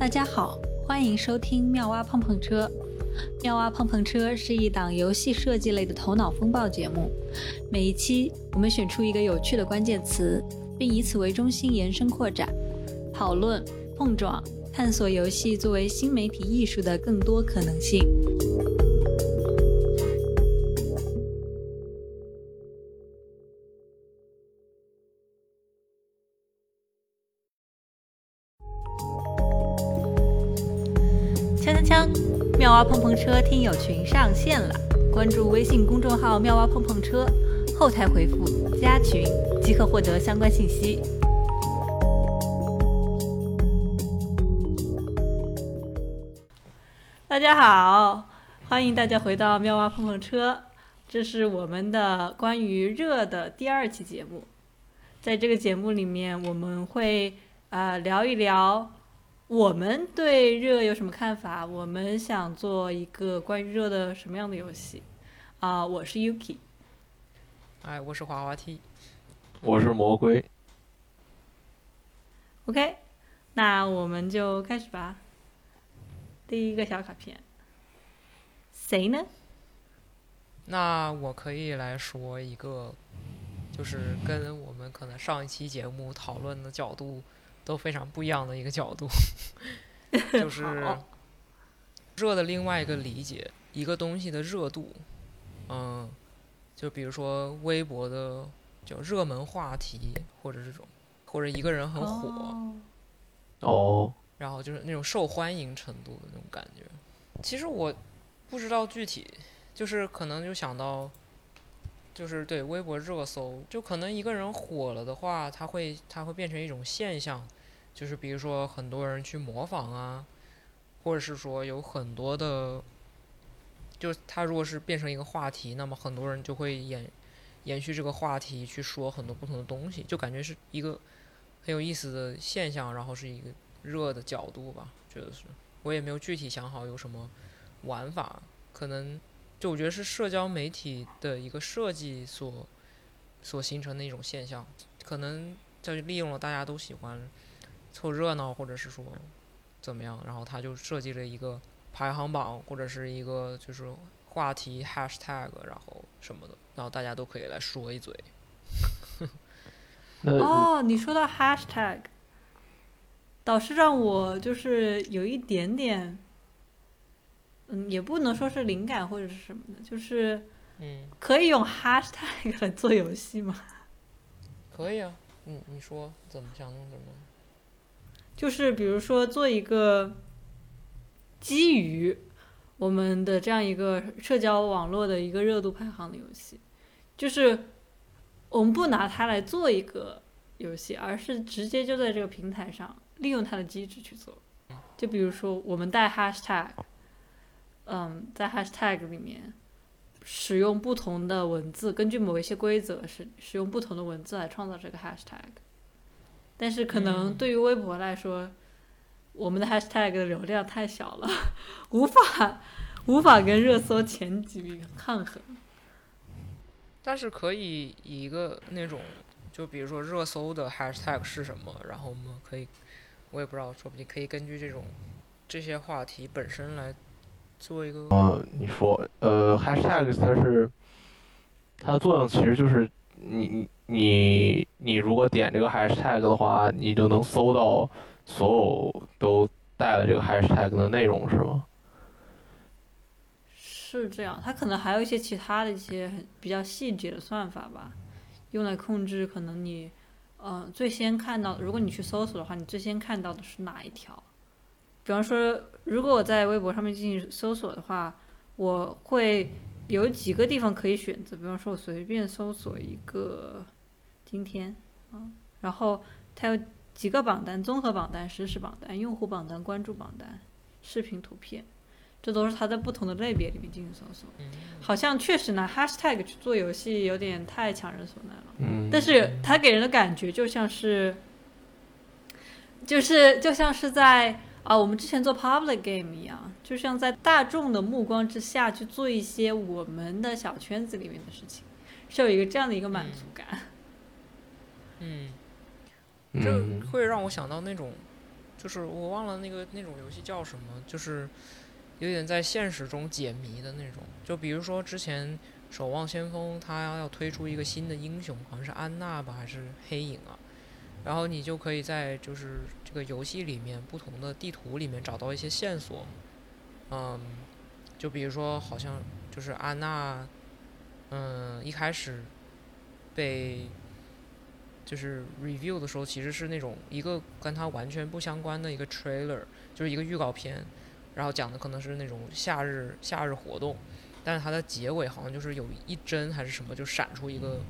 大家好，欢迎收听妙蛙碰碰车。妙蛙碰碰车是一档游戏设计类的头脑风暴节目。每一期，我们选出一个有趣的关键词，并以此为中心延伸扩展，讨论、碰撞、探索游戏作为新媒体艺术的更多可能性。车听友群上线了，关注微信公众号“妙蛙碰碰车”，后台回复“加群”即可获得相关信息。大家好，欢迎大家回到妙蛙碰碰车，这是我们的关于热的第二期节目。在这个节目里面，我们会啊、呃聊一聊我们对热有什么看法，我们想做一个关于热的什么样的游戏啊、我是 Yuki，哎，我是滑滑梯。我是魔鬼，OK，那我们就开始吧。第一个小卡片，谁呢？那我可以来说一个，就是跟我们可能上一期节目讨论的角度都非常不一样的一个角度，就是热的另外一个理解，一个东西的热度，嗯，就比如说微博的叫热门话题，或者这种，或者一个人很火，哦。哦，然后就是那种受欢迎程度的那种感觉。其实我不知道具体，就是可能就想到，就是对微博热搜，就可能一个人火了的话，他会他会变成一种现象，就是比如说很多人去模仿啊，或者是说有很多的，就他如果是变成一个话题，那么很多人就会延延续这个话题去说很多不同的东西，就感觉是一个很有意思的现象，然后是一个热的角度吧，觉得是。我也没有具体想好有什么玩法，可能就我觉得是社交媒体的一个设计所所形成的一种现象，可能就利用了大家都喜欢凑热闹，或者是说怎么样，然后他就设计了一个排行榜或者是一个就是话题 hashtag，然后什么的，然后大家都可以来说一嘴。哦，你说到 hashtag，导师让我就是有一点点，嗯，也不能说是灵感或者是什么的，就是嗯，可以用 hashtag 来做游戏吗？可以啊，嗯，你说怎么想弄怎么弄。就是比如说做一个基于我们的这样一个社交网络的一个热度排行的游戏，就是我们不拿它来做一个游戏，而是直接就在这个平台上利用它的机制去做。就比如说我们带 hashtag，嗯，在 hashtag 里面使用不同的文字，根据某一些规则使使用不同的文字来创造这个 hashtag。但是可能嗯对于微博来说，我们的 hashtag 的流量太小了，无法无法跟热搜前几名抗衡。但是可以以一个那种，就比如说热搜的 hashtag 是什么，然后我们可以，我也不知道，说不定可以根据这种这些话题本身来做一个。呃，你说，呃，hashtag 它是它的作用其实就是你你你如果点这个 hashtag 的话，你就能搜到所有都带了这个 hashtag 的内容，是吗？是这样，它可能还有一些其他的一些比较细节的算法吧，用来控制可能你，呃，最先看到，如果你去搜索的话，你最先看到的是哪一条？比方说，如果我在微博上面进行搜索的话，我会有几个地方可以选择，比方说我随便搜索一个今天啊，然后它有几个榜单：综合榜单、实时榜单、用户榜单、关注榜单、视频、图片。这都是它在不同的类别里面进行搜索。嗯好像确实拿 hashtag 去做游戏有点太强人所难了。嗯，但是它给人的感觉就像是，就是就像是在啊，我们之前做 public game 一样，就像在大众的目光之下去做一些我们的小圈子里面的事情，是有一个这样的一个满足感。嗯，这嗯 会让我想到那种，就是我忘了那个那种游戏叫什么，就是有点在现实中解谜的那种。就比如说之前《守望先锋》它要推出一个新的英雄，好像是安娜吧，还是黑影啊？然后你就可以在就是这个游戏里面不同的地图里面找到一些线索，嗯，就比如说好像就是安娜，嗯，一开始被就是 review 的时候，其实是那种一个跟它完全不相关的一个 trailer，就是一个预告片，然后讲的可能是那种夏日夏日活动，但是它的结尾好像就是有一帧还是什么就闪出一个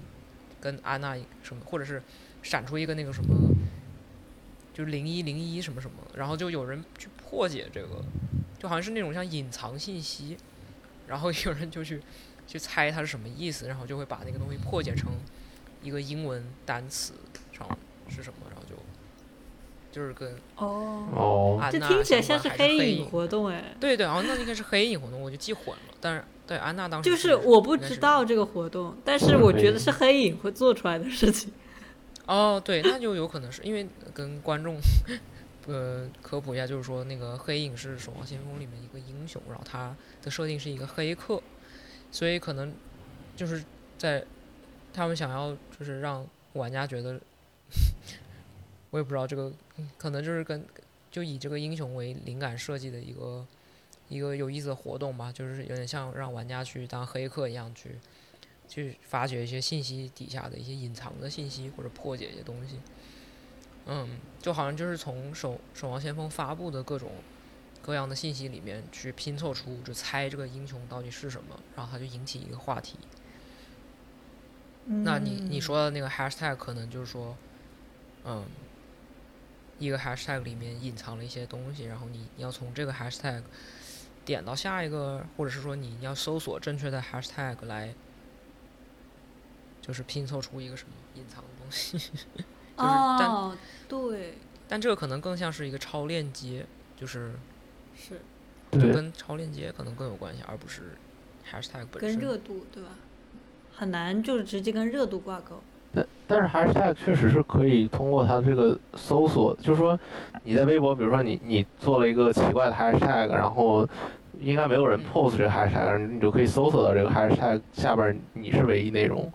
跟安娜什么，或者是。闪出一个那个什么，就是零一零一什么什么，然后就有人去破解这个，就好像是那种像隐藏信息，然后有人就去去猜它是什么意思，然后就会把那个东西破解成一个英文单词上是什么，然后就就是跟哦，这听起来像是黑影活动哎，对对，然后那应该是黑影活动，我就记混了，但是对安娜当时就是我不知道这个活动，但是我觉得是黑影会做出来的事情。哦，对，那就有可能是因为跟观众呃科普一下，就是说那个黑影是《守望先锋》里面一个英雄，然后他的设定是一个黑客，所以可能就是在他们想要就是让玩家觉得，我也不知道这个可能就是跟就以这个英雄为灵感设计的一个一个有意思的活动吧，就是有点像让玩家去当黑客一样去。去发掘一些信息底下的一些隐藏的信息，或者破解一些东西。嗯，就好像就是从守守望先锋发布的各种各样的信息里面去拼凑出，就猜这个英雄到底是什么，然后它就引起一个话题。那你你说的那个 hashtag 可能就是说，嗯，一个 hashtag 里面隐藏了一些东西，然后你你要从这个 hashtag 点到下一个，或者是说你要搜索正确的 hashtag 来。就是拼凑出一个什么隐藏的东西，就是但对，但这个可能更像是一个超链接，就是是，就跟超链接可能更有关系，而不是 hashtag 本身。跟热度对吧？很难就是直接跟热度挂钩。但但是 hashtag 确实是可以通过它这个搜索，就是说你在微博，比如说你你做了一个奇怪的 hashtag，然后应该没有人 post 这个 hashtag，你就可以搜索到这个 hashtag 下边你是唯一内容。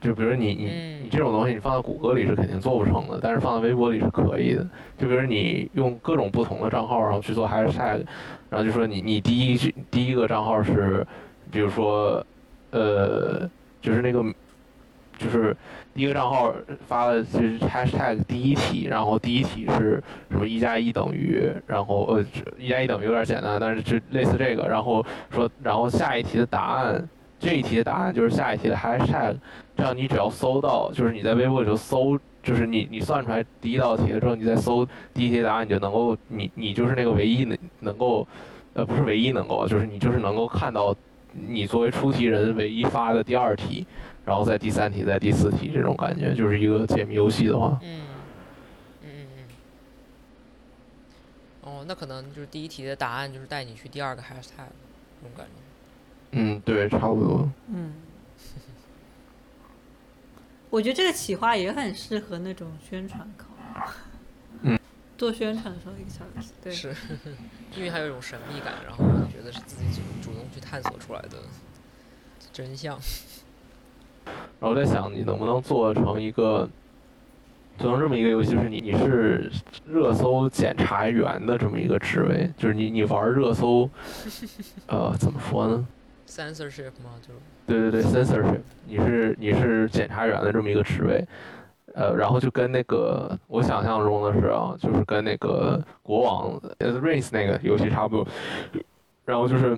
就比如你你你这种东西，你放在谷歌里是肯定做不成的，但是放在微博里是可以的。就比如你用各种不同的账号，然后去做 hashtag，然后就说你你第一第一个账号是，比如说，呃，就是那个，就是第一个账号发了就是 hashtag 第一题，然后第一题是什么一加一等于，然后呃一加一等于有点简单，但是就类似这个，然后说然后下一题的答案。这一题的答案就是下一题的 hashtag，这样你只要搜到，就是你在微博里头搜，就是你你算出来第一道题了之后，你再搜第一题答案，你就能够，你你就是那个唯一能能够，呃，不是唯一能够，就是你就是能够看到你作为出题人唯一发的第二题，然后在第三题，在第四题这种感觉，就是一个解谜游戏的话。嗯嗯嗯嗯。哦，那可能就是第一题的答案就是带你去第二个 hashtag，这种感觉。嗯，对，差不多。嗯，我觉得这个企划也很适合那种宣传考。嗯。做宣传的时候一个小时，对。是，因为它有一种神秘感，然后觉得是自己主主动去探索出来的真相。然后在想，你能不能做成一个，做成这么一个游戏，就是你你是热搜检查员的这么一个职位，就是你你玩热搜，呃，怎么说呢？censorship 吗？就对对对，censorship，你是你是检察员的这么一个职位，呃，然后就跟那个我想象中的是啊，就是跟那个国王 race 那个游戏差不多，然后就是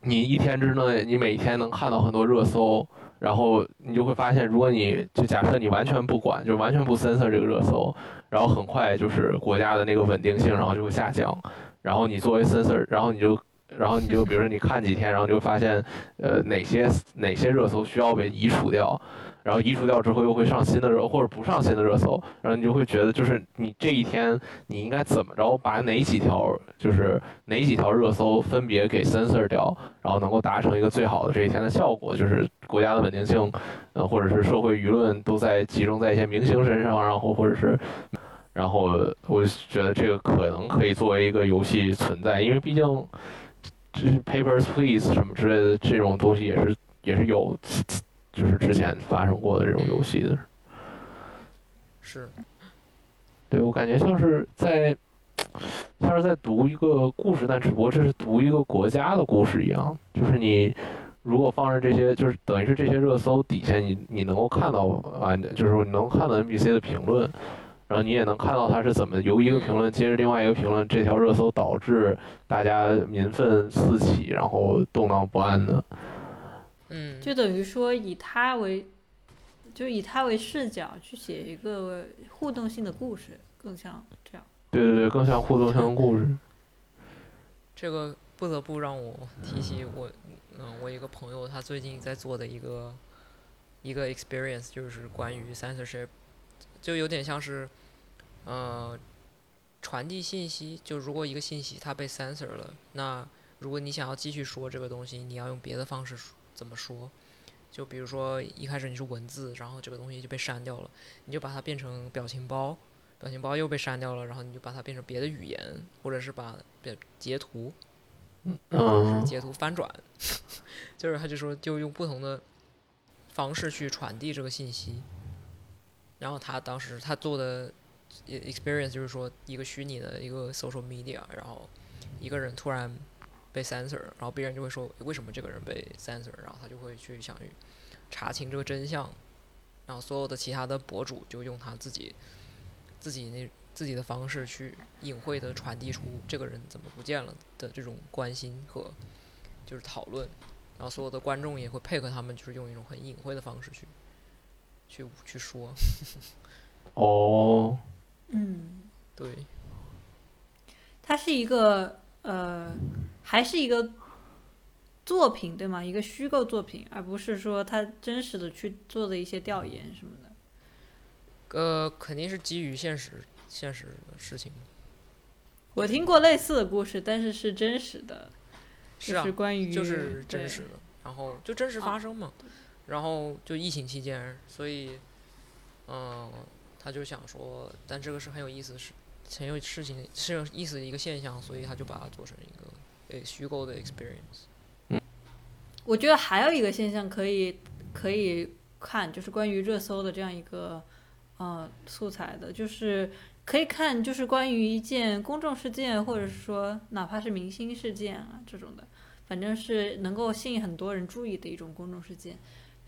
你一天之内，你每天能看到很多热搜，然后你就会发现，如果你就假设你完全不管，就完全不 censor 这个热搜，然后很快就是国家的那个稳定性，然后就会下降，然后你作为 censor，然后你就。然后你就比如说你看几天，然后就发现，呃，哪些哪些热搜需要被移除掉，然后移除掉之后又会上新的热，或者不上新的热搜，然后你就会觉得就是你这一天你应该怎么着把哪几条就是哪几条热搜分别给 censor 掉，然后能够达成一个最好的这一天的效果，就是国家的稳定性，呃，或者是社会舆论都在集中在一些明星身上，然后或者是。然后我觉得这个可能可以作为一个游戏存在，因为毕竟这是 Papers Please 什么之类的这种东西也是也是有，就是之前发生过的这种游戏的。是，对我感觉像是在像是在读一个故事，但只不过这是读一个国家的故事一样，就是你。如果放着这些，就是等于是这些热搜底下，你你能够看到啊，就是你能看到 NBC 的评论，然后你也能看到它是怎么由一个评论接着另外一个评论，这条热搜导致大家民愤四起，然后动荡不安的。嗯，就等于说以他为，就以他为视角去写一个互动性的故事，更像这样。对对对，更像互动性的故事。这个不得不让我提起我。嗯，我一个朋友他最近在做的一个一个 experience 就是关于 censorship，就有点像是，呃，传递信息。就如果一个信息它被 censor 了，那如果你想要继续说这个东西，你要用别的方式怎么说？就比如说一开始你是文字，然后这个东西就被删掉了，你就把它变成表情包，表情包又被删掉了，然后你就把它变成别的语言，或者是把截图。然后是截图翻转，就是他就说就用不同的方式去传递这个信息。然后他当时他做的 experience 就是说一个虚拟的一个 social media，然后一个人突然被 censor，然后别人就会说为什么这个人被 censor，然后他就会去想去查清这个真相。然后所有的其他的博主就用他自己自己那。自己的方式去隐晦的传递出这个人怎么不见了的这种关心和就是讨论，然后所有的观众也会配合他们，就是用一种很隐晦的方式去去去说。哦，嗯，对，它是一个呃，还是一个作品对吗？一个虚构作品，而不是说他真实的去做的一些调研什么的。呃，肯定是基于现实。现实的事情，我听过类似的故事，但是是真实的，是啊，关于就是真实的，然后就真实发生嘛，然后就疫情期间，所以，嗯，他就想说，但这个是很有意思的事，很有事情，是有意思的一个现象，所以他就把它做成一个诶虚构的 experience。嗯，我觉得还有一个现象可以可以看，就是关于热搜的这样一个呃素材的，就是。可以看，就是关于一件公众事件，或者是说哪怕是明星事件啊这种的，反正是能够吸引很多人注意的一种公众事件，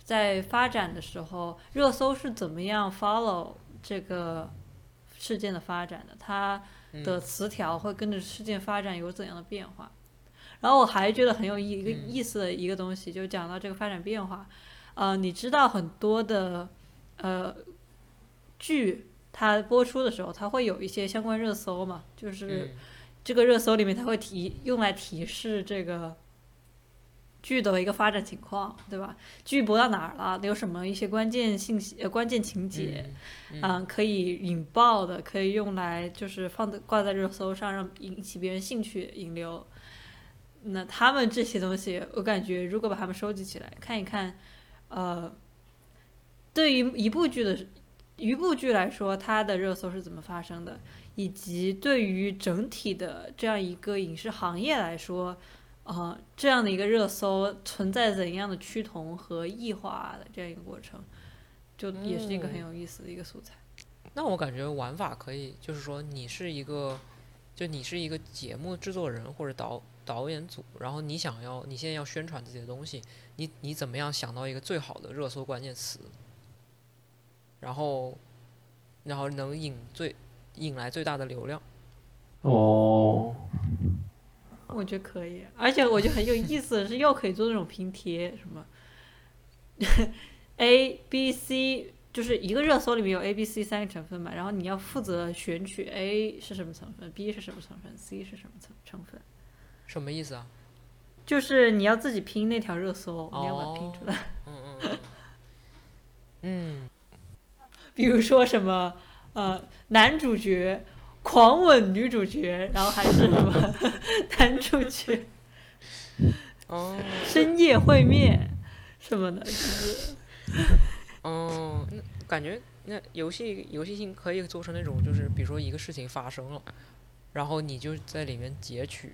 在发展的时候，热搜是怎么样 follow 这个事件的发展的？它的词条会跟着事件发展有怎样的变化？然后我还觉得很有意一个意思的一个东西，就讲到这个发展变化，呃，你知道很多的呃剧。它播出的时候，它会有一些相关热搜嘛？就是这个热搜里面，它会提用来提示这个剧的一个发展情况，对吧？剧播到哪儿了？有什么一些关键信息、呃关键情节，嗯，可以引爆的，可以用来就是放在挂在热搜上，让引起别人兴趣、引流。那他们这些东西，我感觉如果把它们收集起来看一看，呃，对于一部剧的。一部剧来说，它的热搜是怎么发生的，以及对于整体的这样一个影视行业来说，呃，这样的一个热搜存在怎样的趋同和异化的这样一个过程，就也是一个很有意思的一个素材。那我感觉玩法可以，就是说你是一个，就你是一个节目制作人或者导导演组，然后你想要你现在要宣传自己的东西，你你怎么样想到一个最好的热搜关键词？然后，然后能引最引来最大的流量。哦，我觉得可以，而且我觉得很有意思的是，又可以做那种拼贴，什么 A、B、C，就是一个热搜里面有 A、B、C 三个成分嘛，然后你要负责选取 A 是什么成分，B 是什么成分，C 是什么成成分。什么意思啊？就是你要自己拼那条热搜，你要把它拼出来。嗯嗯嗯。比如说什么，呃，男主角狂吻女主角，然后还是什么 男主角，哦，深夜会面什么的，就是，哦，感觉那游戏游戏性可以做成那种，就是比如说一个事情发生了，然后你就在里面截取，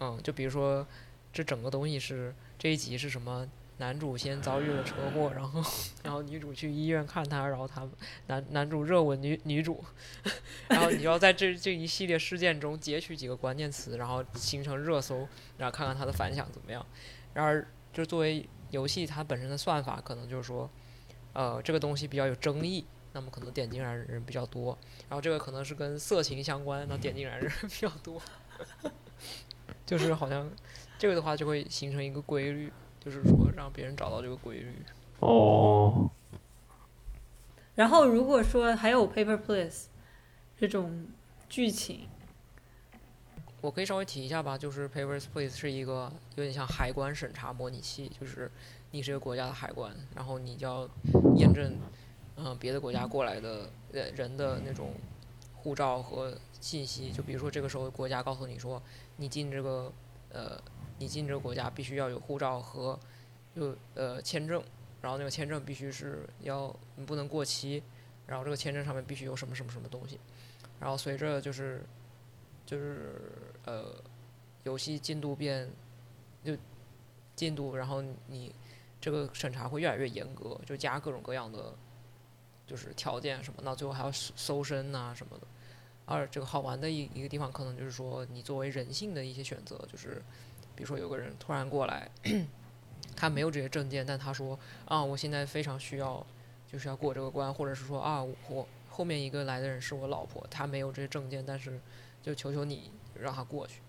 嗯，就比如说这整个东西是这一集是什么？男主先遭遇了车祸，然后然后女主去医院看他，然后他男男主热吻女女主，然后你要在这这一系列事件中截取几个关键词，然后形成热搜，然后看看它的反响怎么样。然而，就作为游戏它本身的算法，可能就是说，呃，这个东西比较有争议，那么可能点进来的人比较多。然后这个可能是跟色情相关，那点进来的人比较多。就是好像这个的话就会形成一个规律。就是说，让别人找到这个规律。哦。然后，如果说还有 Paper Please 这种剧情，我可以稍微提一下吧。就是 Paper Please 是一个有点像海关审查模拟器，就是你是一个国家的海关，然后你就要验证，嗯，别的国家过来的人的那种护照和信息。就比如说，这个时候国家告诉你说，你进这个，呃。你进这个国家必须要有护照和，就呃签证，然后那个签证必须是要你不能过期，然后这个签证上面必须有什么什么什么东西，然后随着就是就是呃游戏进度变就进度，然后你这个审查会越来越严格，就加各种各样的就是条件什么，到最后还要搜身呐什么的。而这个好玩的一一个地方，可能就是说你作为人性的一些选择，就是。比如说有个人突然过来，他没有这些证件，但他说啊，我现在非常需要，就是要过这个关，或者是说啊，我后面一个来的人是我老婆，她没有这些证件，但是就求求你让她过去。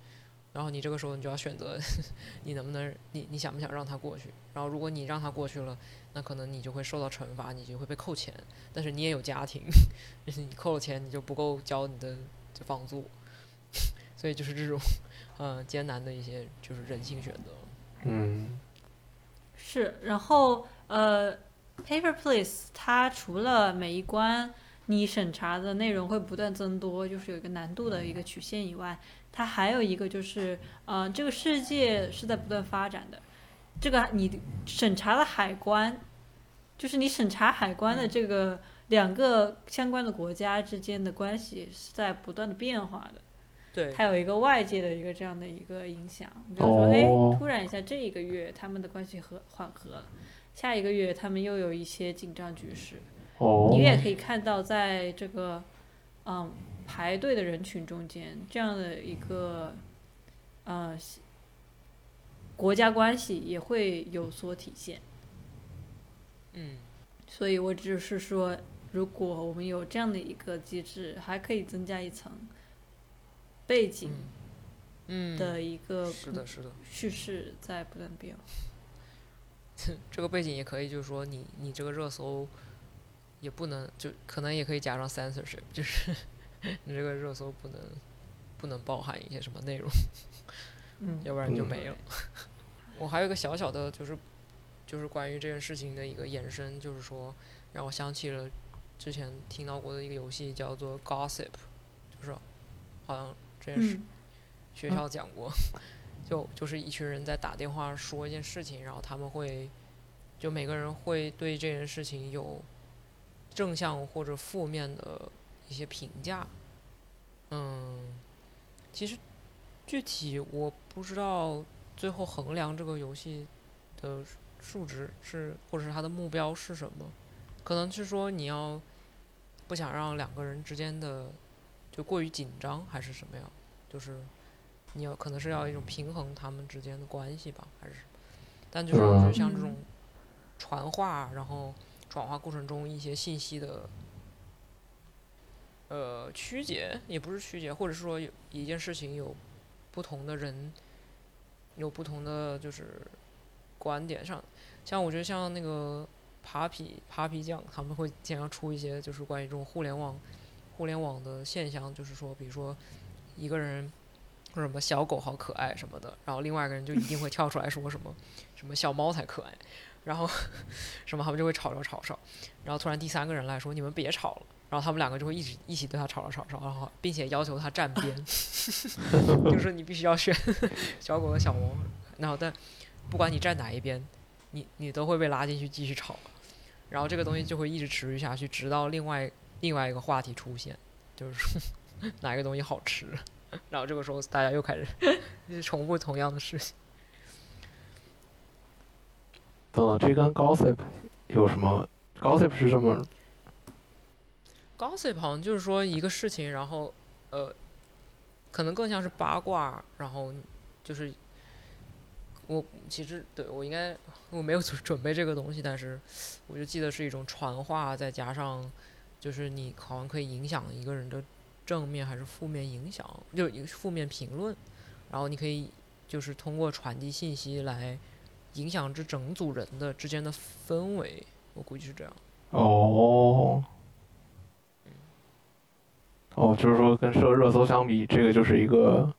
然后你这个时候你就要选择，你能不能，你你想不想让他过去？然后如果你让他过去了，那可能你就会受到惩罚，你就会被扣钱。但是你也有家庭，你扣了钱，你就不够交你的房租，所以就是这种。呃，艰难的一些就是人性选择。嗯，是。然后呃，Paper Please 它除了每一关你审查的内容会不断增多，就是有一个难度的一个曲线以外，它还有一个就是，呃，这个世界是在不断发展的。这个你审查的海关，就是你审查海关的这个两个相关的国家之间的关系是在不断的变化的。对，还有一个外界的一个这样的一个影响，比如说，哎，突然一下这一个月他们的关系和缓和了，下一个月他们又有一些紧张局势。哦。你也可以看到，在这个嗯排队的人群中间，这样的一个呃国家关系也会有所体现。嗯。所以我只是说，如果我们有这样的一个机制，还可以增加一层。背景，嗯，的一个是的，是的，叙事在不断变。这个背景也可以，就是说，你你这个热搜也不能，就可能也可以加上 censorship，就是 你这个热搜不能不能包含一些什么内容，嗯，要不然就没了。我还有一个小小的，就是就是关于这件事情的一个延伸，就是说让我想起了之前听到过的一个游戏，叫做 Gossip，就是好像。这件事，学校讲过，就就是一群人在打电话说一件事情，然后他们会，就每个人会对这件事情有正向或者负面的一些评价。嗯，其实具体我不知道最后衡量这个游戏的数值是，或者是它的目标是什么，可能是说你要不想让两个人之间的。就过于紧张还是什么样？就是你要可能是要一种平衡他们之间的关系吧，还是？但就是我觉得像这种传话，然后转化过程中一些信息的呃曲解，也不是曲解，或者是说有一件事情有不同的人有不同的就是观点上，像我觉得像那个 Papi Papi 酱，他们会经常出一些就是关于这种互联网。互联网的现象就是说，比如说一个人说什么小狗好可爱什么的，然后另外一个人就一定会跳出来说什么什么小猫才可爱，然后 什么他们就会吵吵吵吵，然后突然第三个人来说你们别吵了，然后他们两个就会一直一起对他吵吵吵吵，然后并且要求他站边，就是你必须要选 小狗和小猫，然后但不管你站哪一边，你你都会被拉进去继续吵。然后这个东西就会一直持续下去，直到另外另外一个话题出现，就是说 哪个东西好吃，然后这个时候大家又开始 重复同样的事情。等等，这跟 gossip 有什么？gossip 是什么 gossip 好像就是说一个事情，然后呃，可能更像是八卦，然后就是我其实对我应该我没有准准备这个东西，但是我就记得是一种传话，再加上就是你好像可以影响一个人的正面还是负面影响，就一个负面评论，然后你可以就是通过传递信息来影响这整组人的之间的氛围，我估计是这样。哦，哦，就是说跟设热搜相比，这个就是一个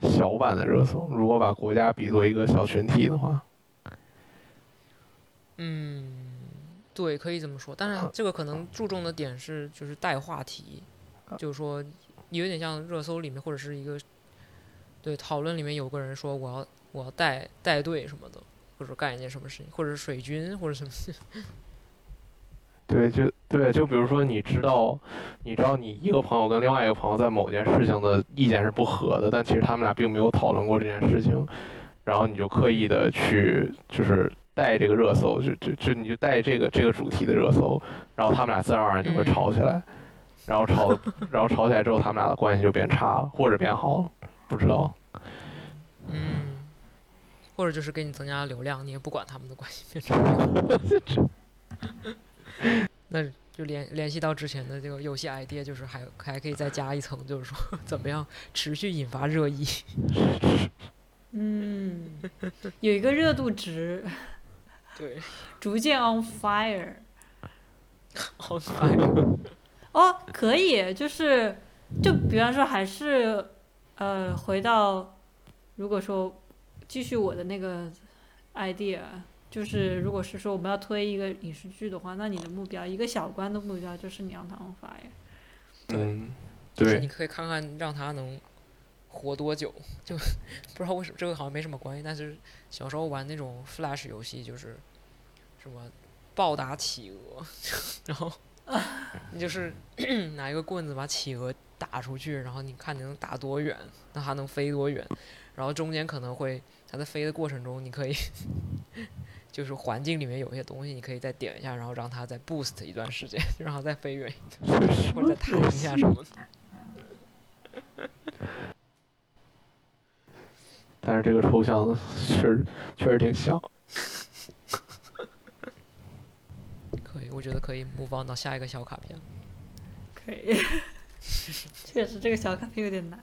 小版的热搜。如果把国家比作一个小群体的话，嗯，对，可以这么说。但是这个可能注重的点是，就是带话题，就是说有点像热搜里面或者是一个对讨论里面有个人说我要我要带带队什么的，或者干一件什么事情，或者是水军或者什么。对，就对，就比如说，你知道，你知道你一个朋友跟另外一个朋友在某件事情的意见是不合的，但其实他们俩并没有讨论过这件事情，然后你就刻意的去就是带这个热搜，就就就你就带这个这个主题的热搜，然后他们俩自然而然就会吵起来，然后吵，然后吵起来之后，他们俩的关系就变差了，或者变好了，不知道。嗯，或者就是给你增加流量，你也不管他们的关系变成。那就联联系到之前的这个游戏 idea，就是还还可以再加一层，就是说 怎么样持续引发热议。嗯，有一个热度值，对，逐渐 on fire。on fire。哦，可以，就是就比方说，还是呃，回到如果说继续我的那个 idea。就是，如果是说我们要推一个影视剧的话，那你的目标一个小关的目标就是你让他 on fire。嗯，就是你，可以看看让他能活多久，就 不知道为什么这个好像没什么关系，但是小时候玩那种 Flash 游戏，就是什么暴打企鹅，然后你就是 拿一个棍子把企鹅打出去，然后你看你能打多远，那它能飞多远，然后中间可能会它在飞的过程中，你可以。就是环境里面有一些东西，你可以再点一下，然后让它再 boost 一段时间，就让它再飞远一点，或者再弹一下什么的。但是这个抽象确实确实挺像。可以，我觉得可以 move on 到下一个小卡片。可以，确实这个小卡片有点难。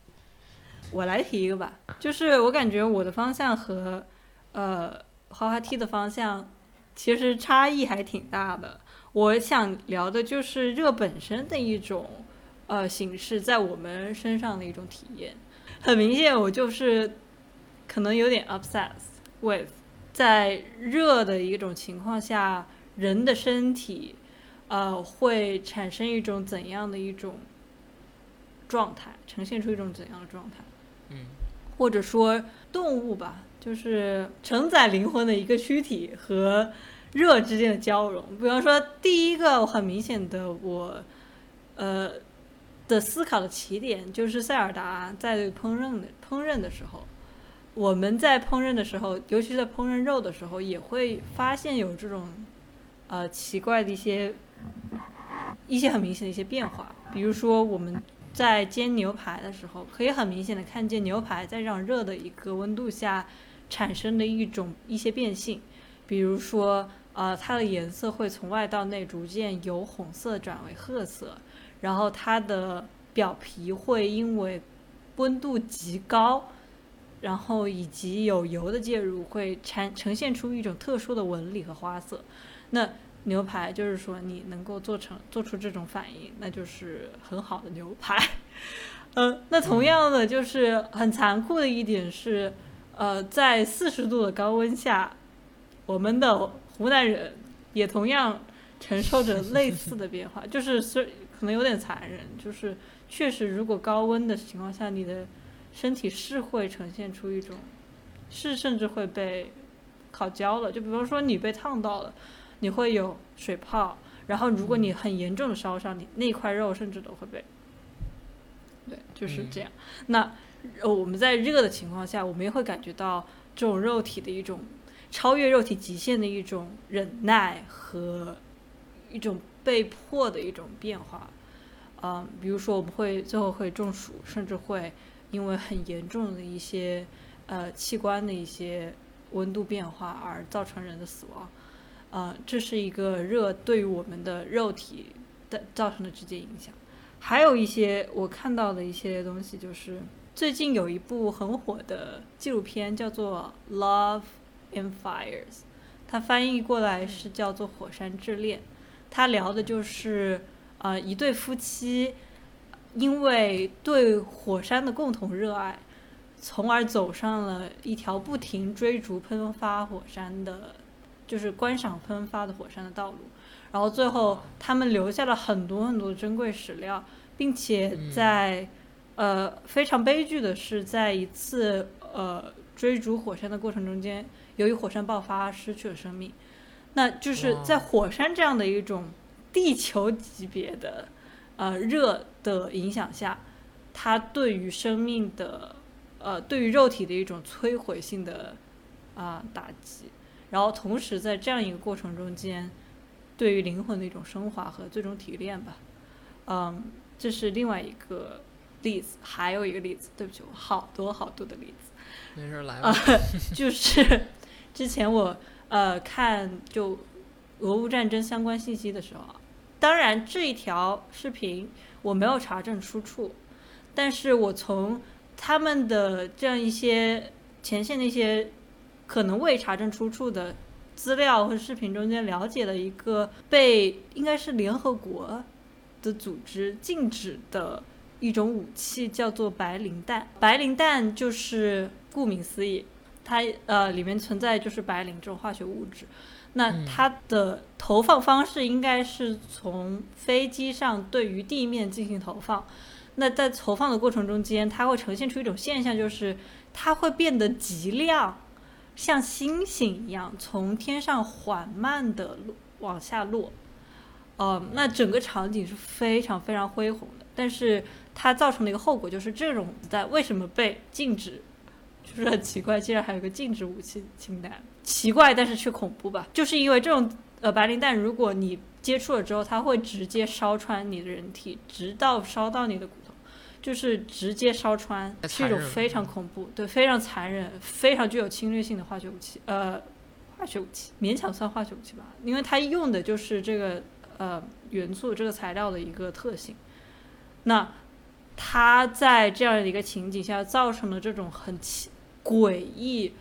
我来提一个吧，就是我感觉我的方向和呃滑滑梯的方向其实差异还挺大的。我想聊的就是热本身的一种呃形式在我们身上的一种体验。很明显，我就是可能有点 obsessed with 在热的一种情况下，人的身体呃会产生一种怎样的一种状态，呈现出一种怎样的状态。嗯，或者说动物吧，就是承载灵魂的一个躯体和热之间的交融。比方说，第一个很明显的我，呃的思考的起点就是塞尔达在烹饪的烹饪的时候，我们在烹饪的时候，尤其在烹饪肉的时候，也会发现有这种呃奇怪的一些一些很明显的一些变化，比如说我们。在煎牛排的时候，可以很明显的看见牛排在让热的一个温度下产生的一种一些变性，比如说，呃，它的颜色会从外到内逐渐由红色转为褐色，然后它的表皮会因为温度极高，然后以及有油的介入，会产呈现出一种特殊的纹理和花色。那牛排就是说，你能够做成做出这种反应，那就是很好的牛排。呃，那同样的，就是很残酷的一点是，呃，在四十度的高温下，我们的湖南人也同样承受着类似的变化，就是虽可能有点残忍，就是确实，如果高温的情况下，你的身体是会呈现出一种，是甚至会被烤焦了。就比方说你被烫到了。你会有水泡，然后如果你很严重的烧伤，你那块肉甚至都会被，对，就是这样。那呃我们在热的情况下，我们也会感觉到这种肉体的一种超越肉体极限的一种忍耐和一种被迫的一种变化。嗯，比如说我们会最后会中暑，甚至会因为很严重的一些呃器官的一些温度变化而造成人的死亡。呃，这是一个热对于我们的肉体的造成的直接影响。还有一些我看到的一些东西，就是最近有一部很火的纪录片叫做《Love and Fires》，它翻译过来是叫做《火山之恋》，它聊的就是呃一对夫妻因为对火山的共同热爱，从而走上了一条不停追逐喷发火山的，就是观赏喷发的火山的道路。然后最后他们留下了很多很多珍贵史料，并且在、呃非常悲剧的是，在一次呃追逐火山的过程中间，由于火山爆发失去了生命。那就是在火山这样的一种地球级别的呃热的影响下，它对于生命的呃对于肉体的一种摧毁性的啊、打击，然后同时在这样一个过程中间，对于灵魂的一种升华和最终提炼吧。嗯，这是另外一个例子，还有一个例子，对不起，我好多好多的例子。没事儿来啊吧。就是之前我呃看就俄乌战争相关信息的时候，当然这一条视频我没有查证出处，但是我从他们的这样一些前线的一些可能未查证出处的资料和视频中间了解了一个被应该是联合国的组织禁止的一种武器，叫做白磷弹。白磷弹就是顾名思义，它呃里面存在就是白磷这种化学物质。那嗯它的投放方式应该是从飞机上对于地面进行投放。那在投放的过程中间，它会呈现出一种现象，就是它会变得极亮，像星星一样从天上缓慢的往下落。呃，那整个场景是非常非常恢宏的，但是它造成的一个后果就是这种子弹为什么被禁止，就是很奇怪，竟然还有个禁止武器清单，奇怪但是却恐怖吧，就是因为这种呃白磷弹，如果你接触了之后，它会直接烧穿你的人体，直到烧到你的骨头，就是直接烧穿，是一种非常恐怖，对，非常残忍，非常具有侵略性的化学武器，呃，化学武器勉强算化学武器吧，因为它用的就是这个呃元素这个材料的一个特性。那它在这样的一个情景下，造成了这种很奇诡异、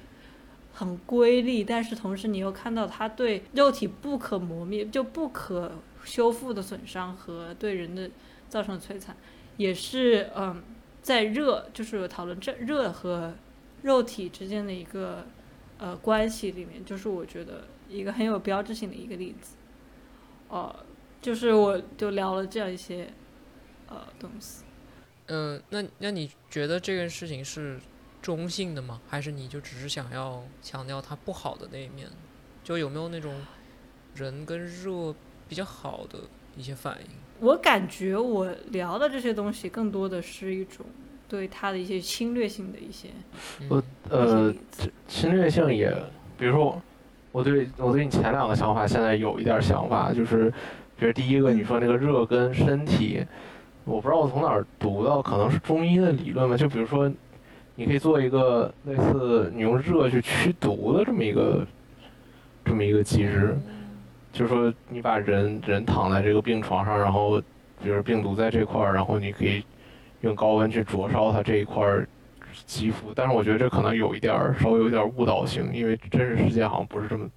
很瑰丽，但是同时你又看到它对肉体不可磨灭、就不可修复的损伤和对人的造成的摧残，也是嗯，在热就是讨论这热和肉体之间的一个呃关系里面，就是我觉得一个很有标志性的一个例子。呃，就是我就聊了这样一些呃东西。嗯、那那你觉得这件事情是中性的吗？还是你就只是想要强调它不好的那一面？就有没有那种人跟热比较好的一些反应？我感觉我聊的这些东西更多的是一种对它的一些侵略性的一些嗯我呃。侵略性也，比如说，我对我对你前两个想法现在有一点想法，就是，比如第一个你说那个热跟身体，我不知道我从哪儿读到，可能是中医的理论吧，就比如说，你可以做一个类似你用热去驱毒的这么一个这么一个机制，就是说你把人人躺在这个病床上，然后比如病毒在这块儿，然后你可以用高温去灼烧它这一块儿肌肤，但是我觉得这可能有一点儿稍微有点误导性，因为真实世界好像不是这么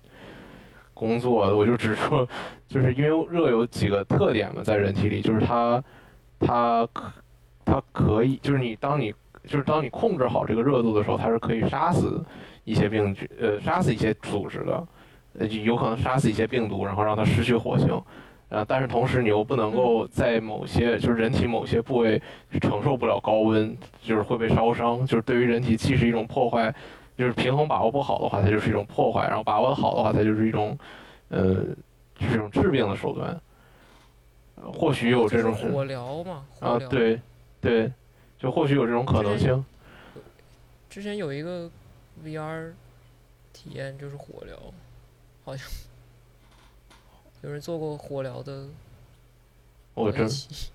工作的。我就只说，就是因为热有几个特点嘛，在人体里，就是它它可它可以，就是你当你就是当你控制好这个热度的时候，它是可以杀死一些病菌，呃，杀死一些组织的，呃，有可能杀死一些病毒，然后让它失去活性。呃，但是同时你又不能够在某些就是人体某些部位承受不了高温，就是会被烧伤，就是对于人体既是一种破坏，就是平衡把握不好的话，它就是一种破坏；然后把握的好的话，它就是一种，呃，这种治病的手段。呃或许有这种火疗嘛，啊，对对，就或许有这种可能性。之前有一个 VR 体验就是火疗，好像有人做过火疗的我真模拟器。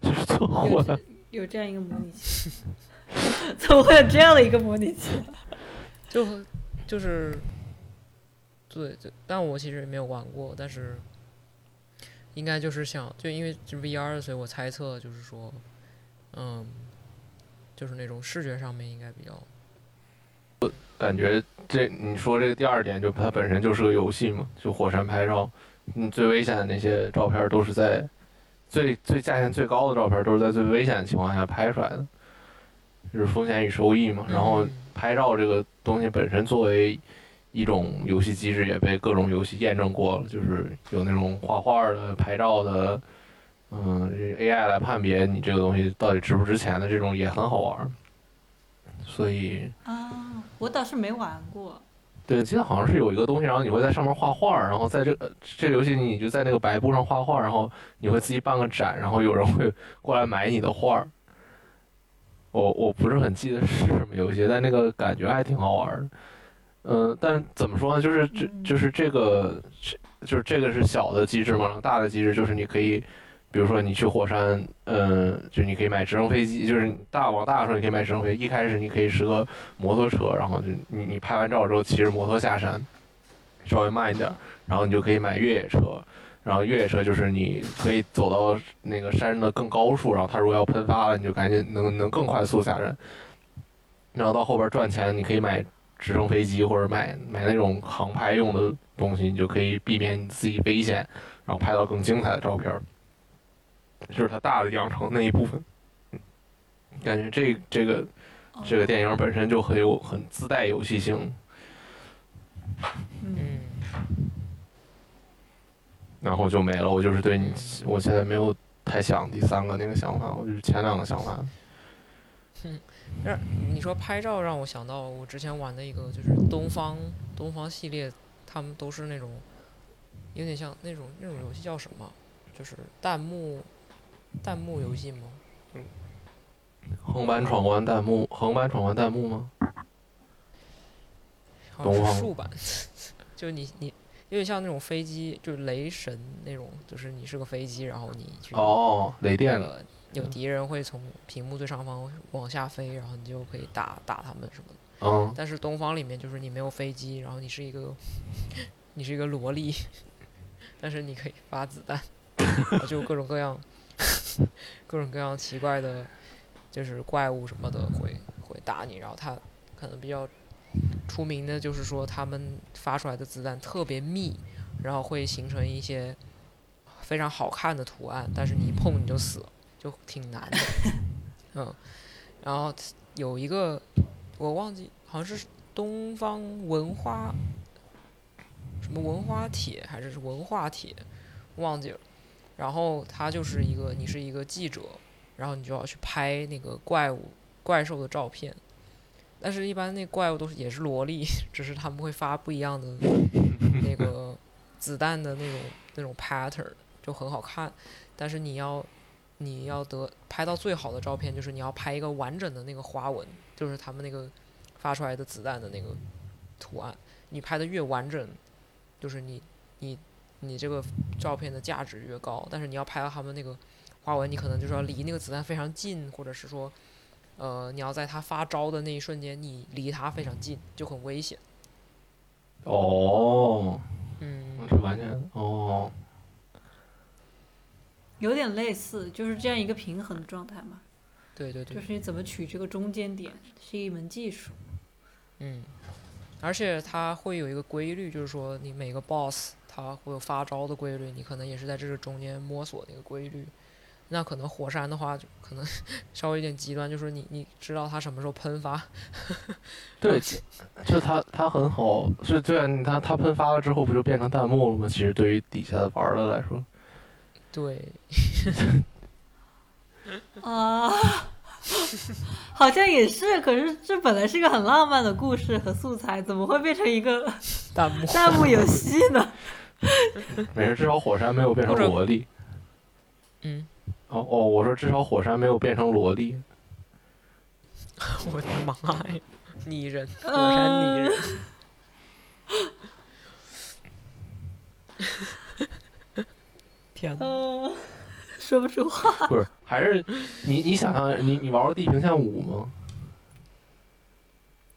就是 做火的，有这样一个模拟器，怎么会有这样的一个模拟器？就就是，对对，但我其实也没有玩过，但是应该就是想，就因为是 VR 的，所以我猜测就是说，嗯，就是那种视觉上面应该比较，感觉这你说这个第二点，就它本身就是个游戏嘛，就火山拍照，嗯，最危险的那些照片都是在最最价钱最高的照片都是在最危险的情况下拍出来的，就是风险与收益嘛。然后嗯拍照这个东西本身作为一种游戏机制，也被各种游戏验证过了，就是有那种画画的、拍照的，嗯这，AI 来判别你这个东西到底值不值钱的这种也很好玩儿。所以，啊，我倒是没玩过。对，记得好像是有一个东西，然后你会在上面画画，然后在这个这个游戏你就在那个白布上画画，然后你会自己办个展，然后有人会 过来买你的画儿。我我不是很记得是什么游戏，但那个感觉还挺好玩的。嗯，但怎么说呢？就是这嗯就是这个，这就是这个是小的机制嘛，然后大的机制就是你可以，比如说你去火山，嗯，就你可以买直升飞机，就是大往大的时候你可以买直升飞机，一开始你可以是个摩托车，然后就你你拍完照之后骑着摩托下山，稍微慢一点，然后你就可以买越野车，然后越野车就是你可以走到那个山的更高处，然后它如果要喷发了，你就赶紧能能更快速下山。然后到后边赚钱，你可以买直升飞机或者买买那种航拍用的东西，你就可以避免你自己危险，然后拍到更精彩的照片儿。这是它大的养成那一部分。嗯感觉这这个哦这个电影本身就很有很自带游戏性，嗯，嗯，然后就没了。我就是对你，我现在没有太想第三个那个想法，我就是前两个想法。让你说拍照让我想到我之前玩的一个就是东方东方系列，他们都是那种有点像那种那种游戏叫什么？就是弹幕弹幕游戏吗？嗯横版闯关弹幕，横版闯关弹幕吗？好像东方是竖版，就是你你有点像那种飞机，就是雷神那种，就是你是个飞机，然后你去哦，雷那电了有敌人会从屏幕最上方往下飞，然后你就可以打打他们什么的。嗯，但是东方里面就是你没有飞机，然后你是一个 你是一个萝莉，但是你可以发子弹，就各种各样 各种各样奇怪的，就是怪物什么的会会打你，然后它可能比较出名的就是说他们发出来的子弹特别密，然后会形成一些非常好看的图案，但是你一碰你就死了，就挺难的，嗯，然后有一个我忘记好像是东方文化什么文化帖还是文化帖，忘记了。然后他就是一个你是一个记者，然后你就要去拍那个怪物怪兽的照片。但是，一般那怪物都是也是萝莉，只是他们会发不一样的 那个子弹的那种那种 pattern，就很好看。但是你要你要得拍到最好的照片，就是你要拍一个完整的那个花纹，就是他们那个发出来的子弹的那个图案。你拍的越完整，就是你你你这个照片的价值越高。但是你要拍到他们那个花纹，你可能就是要离那个子弹非常近，或者是说，呃，你要在他发招的那一瞬间，你离他非常近，就很危险。哦，嗯，是完全哦，有点类似，就是这样一个平衡状态嘛，对对对就，是你怎么取这个中间点，是一门技术。嗯，而且它会有一个规律，就是说你每个 boss 它会有发招的规律，你可能也是在这个中间摸索那个规律。那可能火山的话，就可能 稍微有点极端，就是你你知道它什么时候喷发，对，就它它很好，是对啊，你它它喷发了之后不就变成弹幕了吗？其实对于底下的玩儿的来说，对，啊，好像也是，可是这本来是一个很浪漫的故事和素材，怎么会变成一个弹幕。弹幕游戏呢？没事，至少火山没有变成萝莉。嗯，哦哦，我说至少火山没有变成萝莉。我的妈呀，拟人，火山拟人。天呐，嗯，说不出话。不是，还是你你想象你你玩过《地平线五》吗？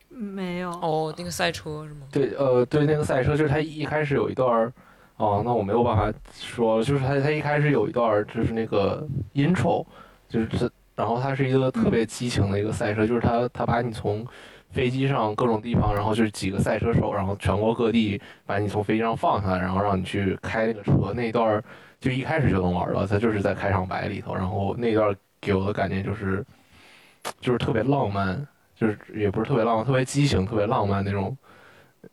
没有。哦，那个赛车是吗？对，呃，对，那个赛车就是它一开始有一段儿，哦，那我没有办法说了，就是他他一开始有一段就是那个 intro，就是这，然后它是一个特别激情的一个赛车，就是他他把你从飞机上各种地方，然后就是几个赛车手，然后全国各地把你从飞机上放下来，然后让你去开那个车，那一段就一开始就能玩了，他就是在开场白里头，然后那一段给我的感觉就是就是特别浪漫。就是也不是特别浪漫，特别激情，特别浪漫那种，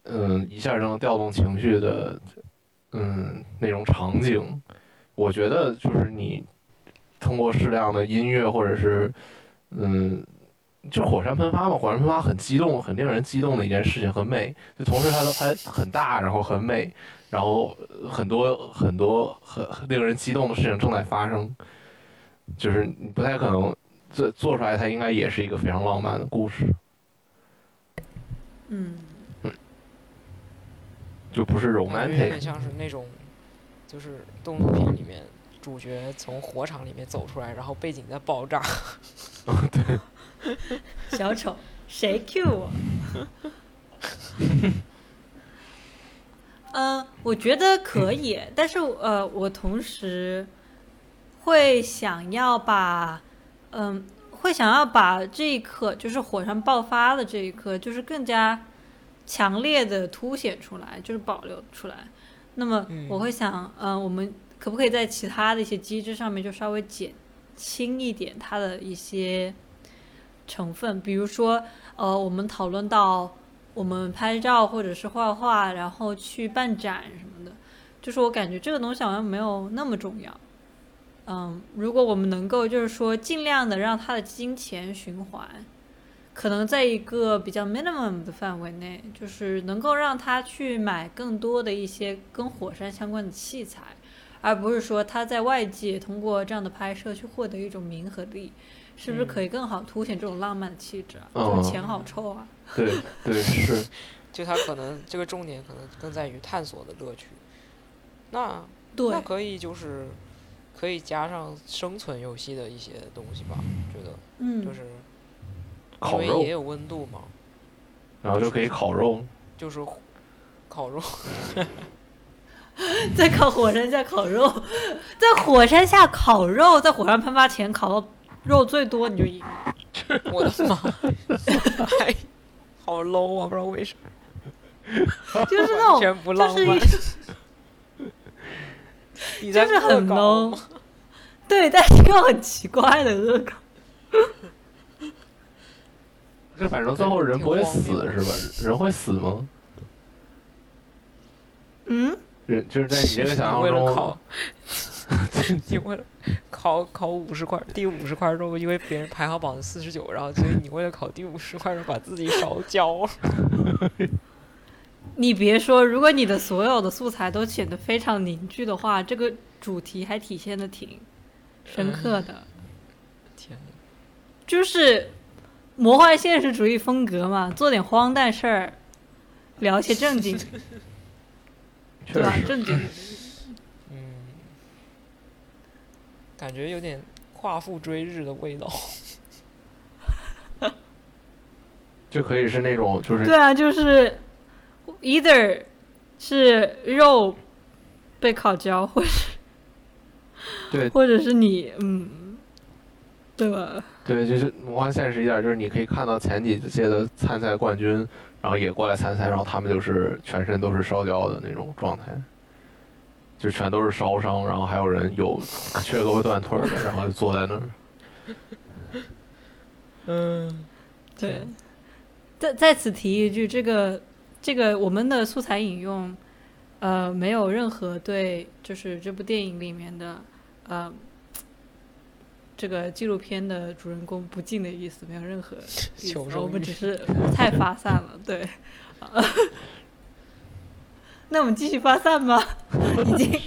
嗯，一下就能调动情绪的，嗯，那种场景。我觉得就是你通过适量的音乐，或者是，嗯，就火山喷发嘛，火山喷发很激动，很令人激动的一件事情，很美。就同时它都还很大，然后很美，然后很多很多很很令人激动的事情正在发生，就是你不太可能。做做出来，它应该也是一个非常浪漫的故事。嗯，就不是有点 romantic，像是那种，就是动作片里面主角从火场里面走出来，然后背景在爆炸。对，小丑，谁 Q 我？嗯，我觉得可以，但是呃，我同时会想要把。嗯，会想要把这一刻，就是火山爆发的这一刻，就是更加强烈的凸显出来，就是保留出来。那么我会想，嗯，我们可不可以在其他的一些机制上面就稍微减轻一点它的一些成分？比如说，呃，我们讨论到我们拍照或者是画画，然后去办展什么的，就是我感觉这个东西好像没有那么重要。嗯，如果我们能够就是说尽量的让它的金钱循环，可能在一个比较 minimum 的范围内，就是能够让他去买更多的一些跟火山相关的器材，而不是说他在外界通过这样的拍摄去获得一种名和利，是不是可以更好凸显这种浪漫的气质啊？就是钱好臭啊！对对是，就他可能这个重点可能更在于探索的乐趣。那对，那可以就是。可以加上生存游戏的一些东西吧，觉得，嗯，就是，因为也有温度嘛，然后就可以烤肉，就是烤肉，在烤火山下烤肉，在火山下烤肉，在火山喷发前烤到肉最多你就赢，我的妈，好 low 啊，不知道为什么，就是那种，就是一。就是很 low，对，但是又很奇怪的恶搞。这反正最后人不会死是吧？人会死吗？嗯？人就是在你这个想象 中，你为了考考五十块第五十块肉，因为别人排行榜是四十九，然后所以你为了考第五十块肉，把自己烧焦。你别说，如果你的所有的素材都显得非常凝聚的话，这个主题还体现的挺深刻的。天就是魔幻现实主义风格嘛，做点荒诞事儿，聊些正经，对吧？正经。嗯，感觉有点夸父追日的味道。就可以是那种，就是对啊，就是。either 是肉被烤焦，或是对，或者是你，嗯，对吧？对，就是魔幻现实一点，就是你可以看到前几届的参赛冠军，然后也过来参赛，然后他们就是全身都是烧焦的那种状态，就全都是烧伤，然后还有人有 缺胳膊断腿的，然后就坐在那儿。嗯，对。在在此提一句，这个。这个我们的素材引用，呃，没有任何对就是这部电影里面的呃这个纪录片的主人公不敬的意思，没有任何意思，我们只是太发散了，对，那我们继续发散吧，已经？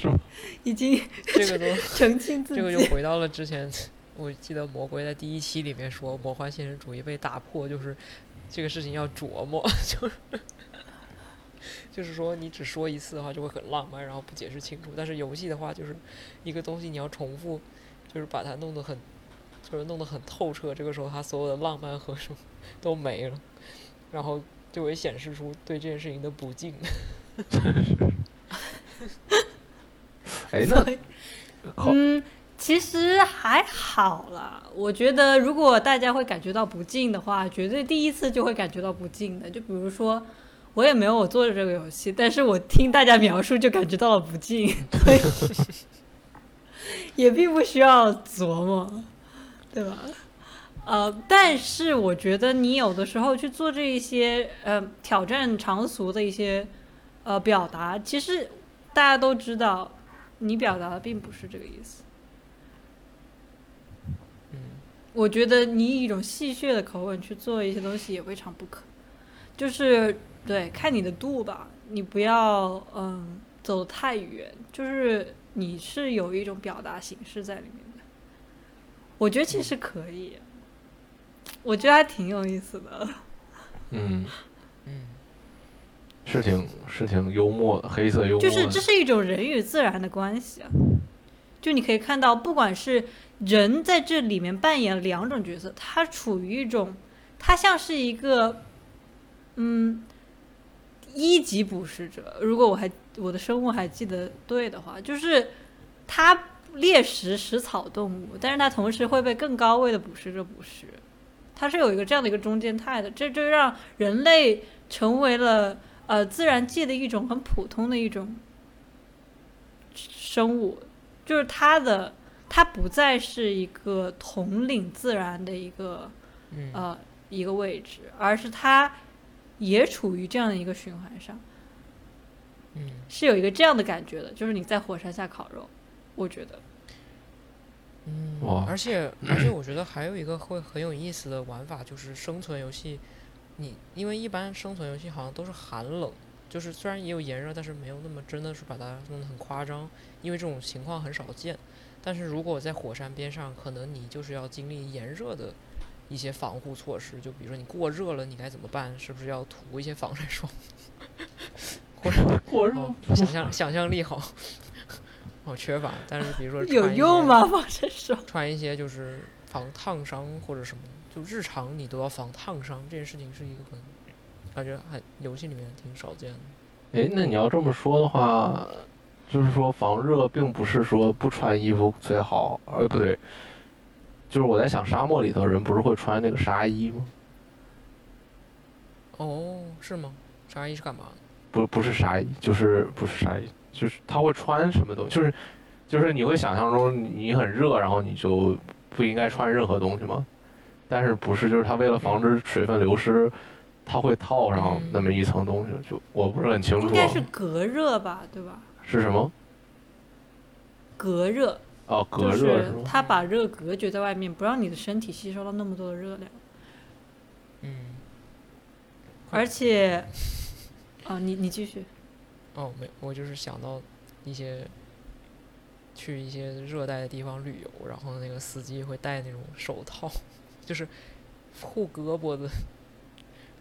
已经这个都澄清自己这个又。回到了之前，我记得魔鬼在第一期里面说魔幻现实主义被打破，就是这个事情要琢磨，就是就是说你只说一次的话就会很浪漫，然后不解释清楚。但是游戏的话，就是一个东西你要重复，就是把它弄得很，就是弄得很透彻。这个时候，他所有的浪漫和什么都没了，然后就会显示出对这件事情的不敬。哎，那，嗯，其实还好啦。我觉得如果大家会感觉到不敬的话，绝对第一次就会感觉到不敬的。就比如说，我也没有我做的这个游戏，但是我听大家描述就感觉到了不敬，所 以 也并不需要琢磨，对吧？呃，但是我觉得你有的时候去做这一些呃挑战常俗的一些呃表达，其实大家都知道，你表达的并不是这个意思。嗯我觉得你以一种戏谑的口吻去做一些东西也未尝不可，就是对看你的度吧，你不要嗯走得太远，就是你是有一种表达形式在里面的，我觉得其实可以，我觉得还挺有意思的。嗯，嗯是挺是挺幽默的，黑色幽默。就是这是一种人与自然的关系啊。就你可以看到，不管是人在这里面扮演两种角色，他处于一种，他像是一个，嗯，一级捕食者。如果我还我的生物还记得对的话，就是它猎食食草动物，但是它同时会被更高位的捕食者捕食。它是有一个这样的一个中间态的，这就让人类成为了呃自然界的一种很普通的一种生物，就是它的它不再是一个统领自然的一个呃一个位置，而是它也处于这样的一个循环上，嗯是有一个这样的感觉的，就是你在火山下烤肉，我觉得，嗯哇，而且 而且我觉得还有一个会很有意思的玩法，就是生存游戏。你因为一般生存游戏好像都是寒冷，就是虽然也有炎热，但是没有那么真的是把它弄得很夸张，因为这种情况很少见。但是如果在火山边上，可能你就是要经历炎热的一些防护措施，就比如说你过热了，你该怎么办？是不是要涂一些防晒霜？或者 过哦，想象想象力好，好缺乏。但是比如说有穿一些用吗？防晒霜？穿一些就是防烫伤或者什么，就日常你都要防烫伤，这件事情是一个很感觉很游戏里面挺少见的。哎，那你要这么说的话，就是说防热并不是说不穿衣服最好，呃，不对，就是我在想沙漠里头人不是会穿那个纱衣吗？哦，是吗？纱衣是干嘛的？不，不是纱衣，就是不是纱衣，就是他会穿什么东西，就是就是你会想象中你很热，然后你就不应该穿任何东西吗？但是不是，就是他为了防止水分流失，他会套上那么一层东西，就我不是很清楚啊，应该是隔热吧，对吧？是什么？隔热哦，隔就热是吗？是它把热隔绝在外面，不让你的身体吸收到那么多的热量。嗯，而且，啊，你你继续。哦，没，我就是想到一些去一些热带的地方旅游，然后那个司机会戴那种手套，就是护胳膊的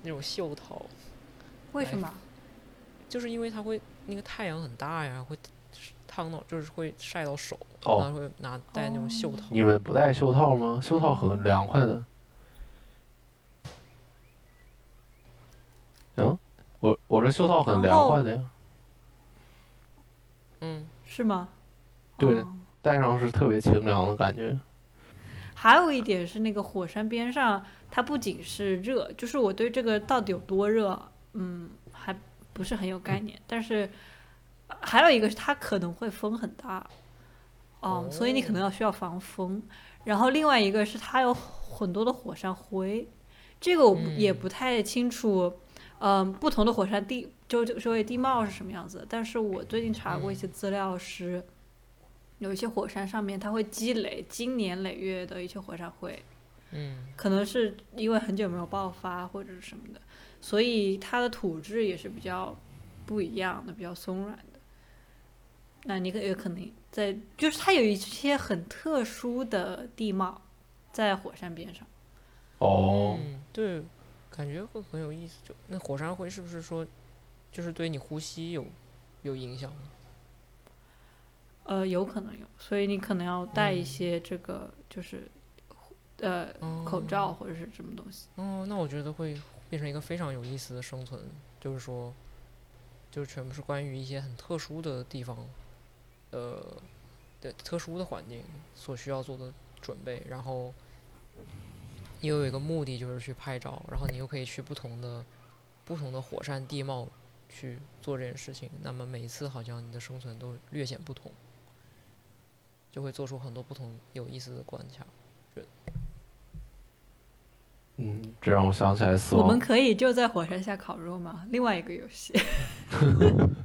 那种袖套，为什么？就是因为它会那个太阳很大呀，会烫到，就是会晒到手，哦然后会拿戴那种袖套。你们不戴袖套吗？袖套很凉快的。嗯，我我这袖套很凉快的呀，嗯，是吗？对哦戴上是特别清凉的感觉。还有一点是那个火山边上，它不仅是热，就是我对这个到底有多热，嗯，还不是很有概念。但是呃还有一个是它可能会风很大，哦，所以你可能要需要防风。然后另外一个是它有很多的火山灰，这个我不也嗯不太清楚。嗯，不同的火山地就周围地貌是什么样子？但是我最近查过一些资料是，有一些火山上面它会积累经年累月的一些火山灰，嗯，可能是因为很久没有爆发或者是什么的，所以它的土质也是比较不一样的，比较松软的。那你可有可能在，就是它有一些很特殊的地貌，在火山边上。哦，嗯，对，感觉会很有意思。就那火山灰是不是说，就是对你呼吸有有影响呢？呃，有可能有，所以你可能要带一嗯些这个，就是，呃，口哦罩或者是什么东西。哦，那我觉得会变成一个非常有意思的生存，就是说，就是全部是关于一些很特殊的地方，呃，对特殊的环境所需要做的准备，然后你又有一个目的就是去拍照，然后你又可以去不同的不同的火山地貌去做这件事情，那么每一次好像你的生存都略显不同，就会做出很多不同有意思的关卡。嗯，这让我想起来死亡我们可以就在火山下烤肉吗？另外一个游戏，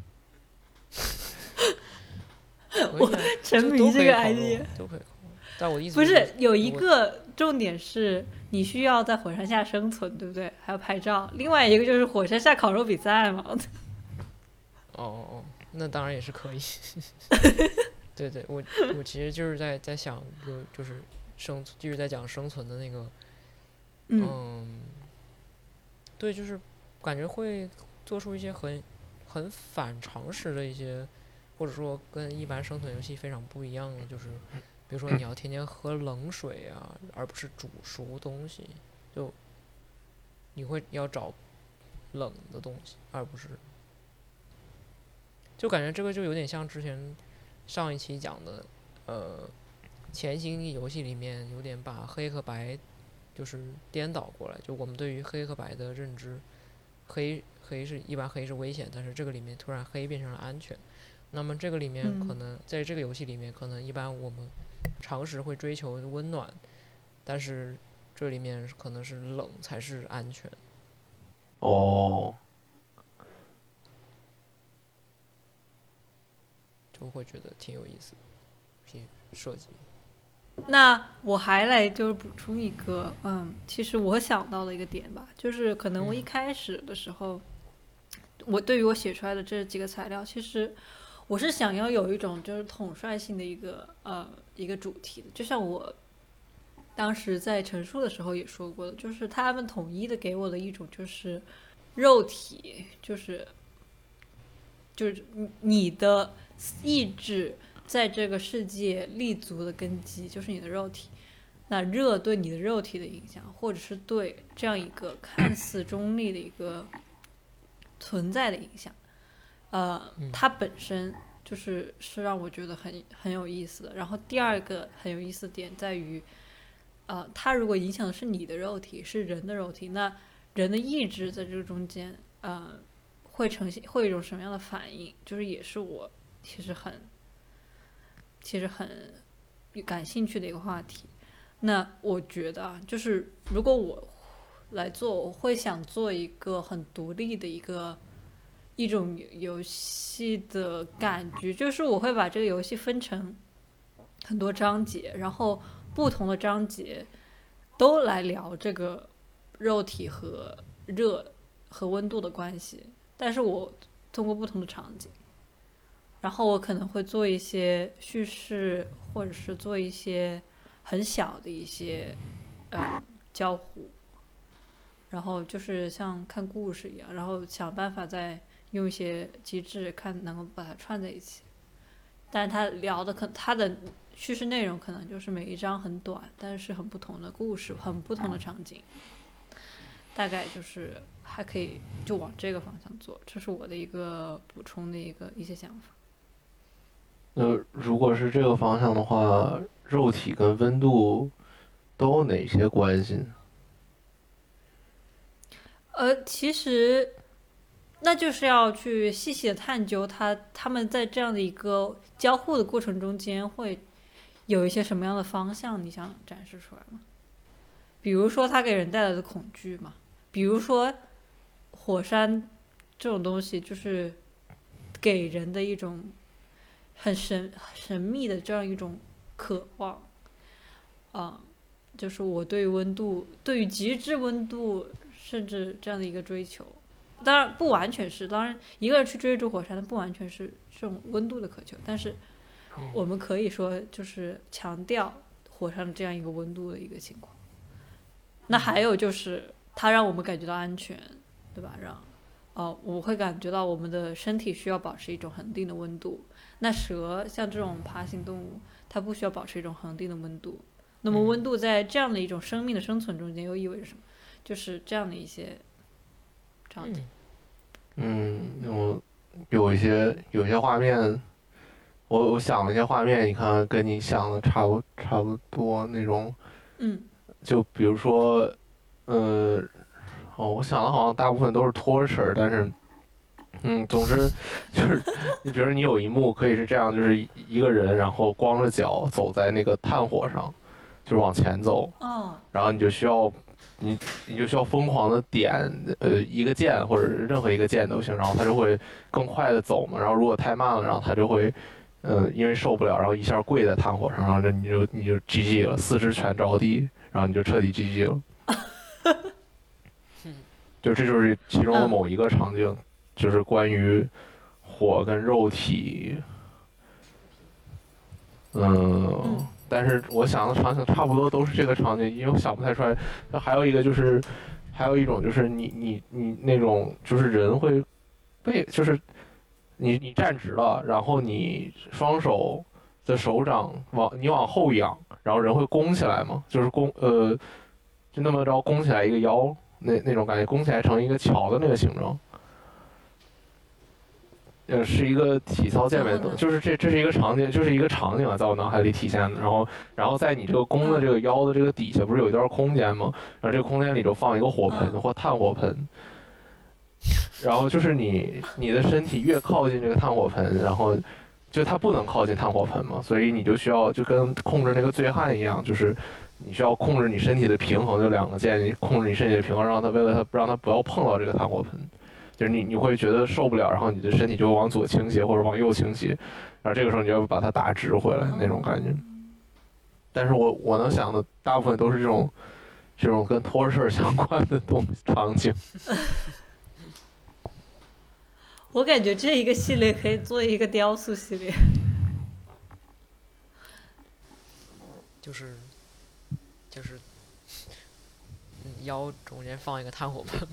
可以啊沉迷这个 idea。都可以。但我的意思不是有一个重点是你需要在火山下生存，对不对？还要拍照。另外一个就是火山下烤肉比赛嘛。哦哦哦，那当然也是可以。对对，我我其实就是在在想一个就是生就是在讲生存的那个，嗯，嗯，对，就是感觉会做出一些很很反常识的一些，或者说跟一般生存游戏非常不一样的，就是比如说你要天天喝冷水啊，而不是煮熟东西，就你会要找冷的东西，而不是，就感觉这个就有点像之前上一期讲的，呃，前行游戏里面有点把黑和白就是颠倒过来，就我们对于黑和白的认知，黑黑是一般黑是危险，但是这个里面突然黑变成了安全。那么这个里面可嗯能、在这个游戏里面，可能一般我们常识会追求温暖，但是这里面可能是冷才是安全。哦，就会觉得挺有意思的，挺设计。那我还来就是补充一个，嗯，其实我想到的一个点吧，就是可能我一嗯开始的时候，我对于我写出来的这几个材料，其实我是想要有一种就是统帅性的一个呃一个主题的，就像我当时在陈述的时候也说过的，就是他们统一的给我的一种就是肉体，就是就是你你的意志在这个世界立足的根基就是你的肉体。那热对你的肉体的影响，或者是对这样一个看似中立的一个存在的影响，呃，它本身就是是让我觉得很很有意思的。然后第二个很有意思的点在于，呃，它如果影响的是你的肉体，是人的肉体，那人的意志在这个中间，呃，会呈现会有一种什么样的反应？就是也是我其实很其实很感兴趣的一个话题。那我觉得啊，就是如果我来做，我会想做一个很独立的一个一种游戏的感觉，就是我会把这个游戏分成很多章节，然后不同的章节都来聊这个肉体和热和温度的关系，但是我通过不同的场景，然后我可能会做一些叙事，或者是做一些很小的一些呃交互，然后就是像看故事一样，然后想办法在用一些机制看能够把它串在一起。但是他聊的可他的叙事内容可能就是每一章很短，但是很不同的故事，很不同的场景，大概就是还可以就往这个方向做，这是我的一个补充的一个一些想法。那如果是这个方向的话，肉体跟温度都有哪些关系呢？呃，其实那就是要去细细的探究它，他们在这样的一个交互的过程中间会有一些什么样的方向，你想展示出来吗？比如说它给人带来的恐惧嘛，比如说火山这种东西，就是给人的一种很神神秘的这样一种渴望，啊、就是我对温度，对于极致温度，甚至这样的一个追求，当然不完全是，当然一个人去追逐火山，它不完全是这种温度的渴求，但是嗯我们可以说就是强调火山的这样一个温度的一个情况。那还有就是它让我们感觉到安全，对吧？让哦，我会感觉到我们的身体需要保持一种恒定的温度。那蛇像这种爬行动物，它不需要保持一种恒定的温度。那么嗯温度在这样的一种生命的生存中间又意味着什么？就是这样的一些嗯。嗯，我有一些有一些画面，我我想了一些画面，你看跟你想的差不差不多那种，嗯。就比如说，呃，哦，我想的好像大部分都是 torture，但是，嗯，总之就是，你比如你有一幕可以是这样，就是一一个人然后光着脚走在那个炭火上，就是往前走，哦，然后你就需要，你你就需要疯狂的点呃一个键或者任何一个键都行，然后它就会更快的走嘛。然后如果太慢了，然后它就会，呃，因为受不了，然后一下跪在炭火上，然后这你就你就 GG 了，四肢全着地，然后你就彻底 GG 了。就这就是其中的某一个场景，就是关于火跟肉体，嗯，但是我想的场景差不多都是这个场景，因为我想不太出来。还有一个就是，还有一种就是你你你那种就是人会被就是你你站直了，然后你双手的手掌往你往后仰，然后人会弓起来嘛，就是弓呃就那么着弓起来一个腰，那那种感觉，弓起来成一个桥的那个形状。呃，是一个体操健美就是这这是一个场景，就是一个场景啊，在我脑海里体现的。然后，然后在你这个弓的这个腰的这个底下，不是有一段空间吗？然后这个空间里就放一个火盆嗯或炭火盆。然后就是你你的身体越靠近这个炭火盆，然后就它不能靠近炭火盆嘛，所以你就需要就跟控制那个醉汉一样，就是你需要控制你身体的平衡，就两个键，你控制你身体的平衡，让它为了它不让它不要碰到这个炭火盆，就是你你会觉得受不了，然后你的身体就会往左倾斜或者往右倾斜，然后这个时候你就要把它打直回来那种感觉。但是我我能想的大部分都是这种这种跟托事儿相关的东场景。我感觉这一个系列可以做一个雕塑系列。就是就是嗯腰中间放一个炭火盆